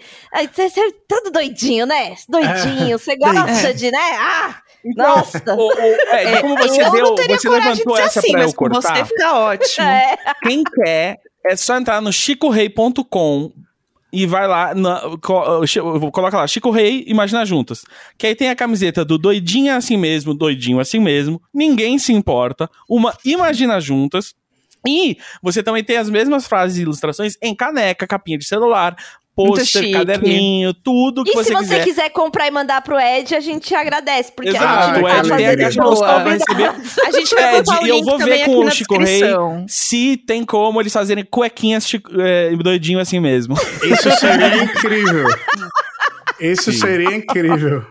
você, você é todo doidinho, né? Doidinho, você gosta é. de, né? Ah! Então, Nossa! O, o, é, como você eu deu, você levantou essa assim, pra eu cortar. você fica ótimo. É. Quem quer, é só entrar no chicorei.com e vai lá, na, coloca lá, Chico Rei, Imagina Juntas. Que aí tem a camiseta do doidinho assim mesmo, doidinho assim mesmo, ninguém se importa, uma Imagina Juntas, e você também tem as mesmas frases e ilustrações em caneca, capinha de celular, pôster, caderninho, tudo que e você quiser. E se você quiser. comprar e mandar pro Ed, a gente agradece, porque Exato, a gente o Ed tem a caixa postal pra receber. A gente vai Ed, e eu vou ver com o Chico Rei se tem como eles fazerem cuequinhas é, doidinho assim mesmo. Isso seria incrível. Isso Sim. seria incrível.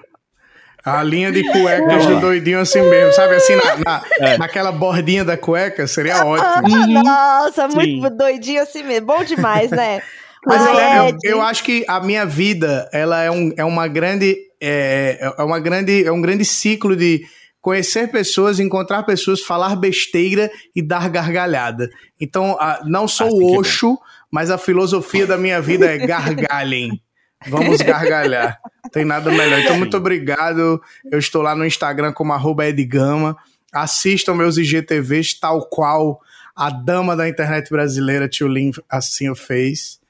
A linha de cuecas do doidinho assim mesmo, sabe? Assim, na, na é. naquela bordinha da cueca, seria ótimo. Uhum. Nossa, muito Sim. doidinho assim mesmo. Bom demais, né? Mas eu, eu, eu, acho que a minha vida, ela é, um, é uma grande. É, é, uma grande. É um grande ciclo de conhecer pessoas, encontrar pessoas, falar besteira e dar gargalhada. Então, não sou o Oxo, mas a filosofia da minha vida é gargalhem. Vamos gargalhar. Tem nada melhor. Então, muito obrigado. Eu estou lá no Instagram como Edgama. Assistam meus IGTVs, tal qual a dama da internet brasileira, Tio Lin, assim o fez.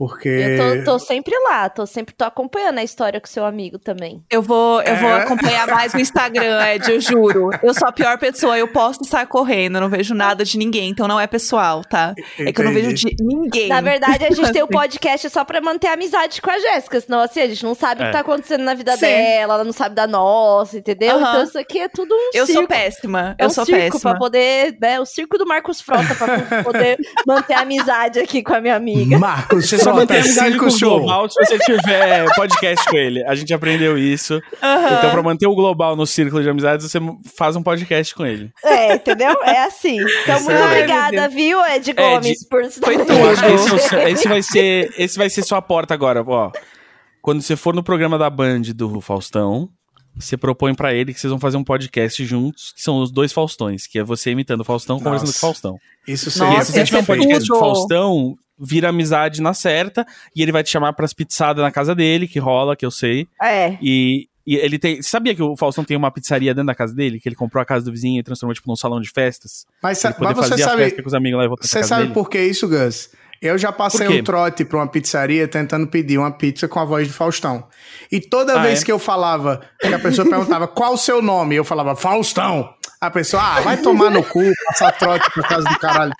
Porque. Eu tô, tô sempre lá, tô sempre tô acompanhando a história com seu amigo também. Eu vou, eu vou É. acompanhar mais o Instagram, Ed, eu juro. Eu sou a pior pessoa, eu posso estar correndo, eu não vejo nada de ninguém, então não é pessoal, tá? É que eu não vejo Entendi. de ninguém. Na verdade, a gente tem o podcast só pra manter a amizade com a Jéssica, senão assim, a gente não sabe o É. que tá acontecendo na vida Sim. dela, ela não sabe da nossa, entendeu? Então isso aqui é tudo um Eu circo. sou péssima, É eu um sou circo péssima. pra poder, né? O circo do Marcos Frota pra poder manter a amizade aqui com a minha amiga. Marcos Você só mantém Frota, amizade com o show. Global se você tiver podcast com ele. A gente aprendeu isso. Aham. Então, pra manter o Global no círculo de amizades, você faz um podcast com ele. É, entendeu? É assim. Então, muito obrigada, viu, Ed Gomes, por foi estar acho que esse, é o esse vai ser, esse vai ser sua porta agora, ó. Quando você for no programa da Band do Faustão, você propõe pra ele que vocês vão fazer um podcast juntos, que são os dois Faustões, que é você imitando o Faustão, conversando com o Nossa. Faustão. Isso e seria Nossa, se você tiver um é podcast do. Faustão, vira amizade na certa, e ele vai te chamar pras pizzadas na casa dele, que rola, que eu sei. É. E, e ele tem. Sabia que o Faustão tem uma pizzaria dentro da casa dele? Que ele comprou a casa do vizinho e transformou tipo, num salão de festas? Mas, sa- mas você sabe, festa com os amigos lá e voltar pra você casa sabe dele. por que isso, Gus? Eu já passei um trote pra uma pizzaria tentando pedir uma pizza com a voz de Faustão. E toda Ah, vez é? que eu falava, que a pessoa perguntava qual o seu nome, eu falava Faustão. A pessoa, ah, vai tomar no cu, passar trote pra casa do caralho.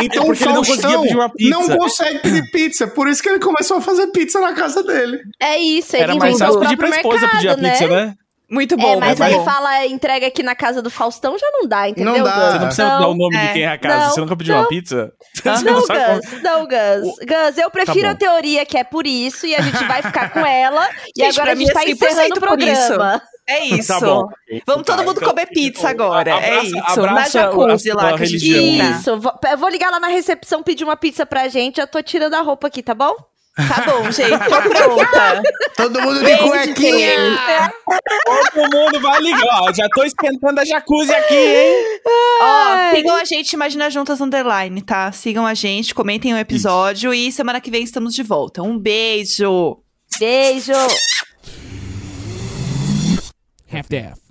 Então É o não Faustão conseguia pedir uma pizza. não consegue pedir pizza, por isso que ele começou a fazer pizza na casa dele. É isso, ele Era mais fácil pedir pra próprio esposa pedir a mercado, pizza, né? né? Muito É, bom, mas muito aí bom. fala entrega aqui na casa do Faustão, já não dá, entendeu, Não dá. Gus? Você não precisa Não, dar o nome é. de quem é a casa. Não, você nunca pediu uma pizza? Não, como- Gus, não, Gus. Gus, eu prefiro bom. a teoria que é por isso e a gente vai ficar com ela. e Gente, agora pra a gente é tá 100% encerrando o por isso. programa. É isso. Tá bom. Vamos todo Tá, mundo então- comer pizza agora. é isso. Na jacuzzi lá que a gente entrar. Isso, vou- eu vou ligar lá na recepção pedir uma pizza pra gente. Já tô tirando a roupa aqui, tá bom? Tá bom, gente. Tô pronta. Todo mundo de Beijo, cuequinha. Todo mundo vai ligar. Ó, já tô esquentando a jacuzzi aqui, hein? Ó, sigam a gente, Imagina Juntas Underline, tá? Sigam a gente, comentem o episódio e semana que vem estamos de volta. Um beijo! Beijo! half daft.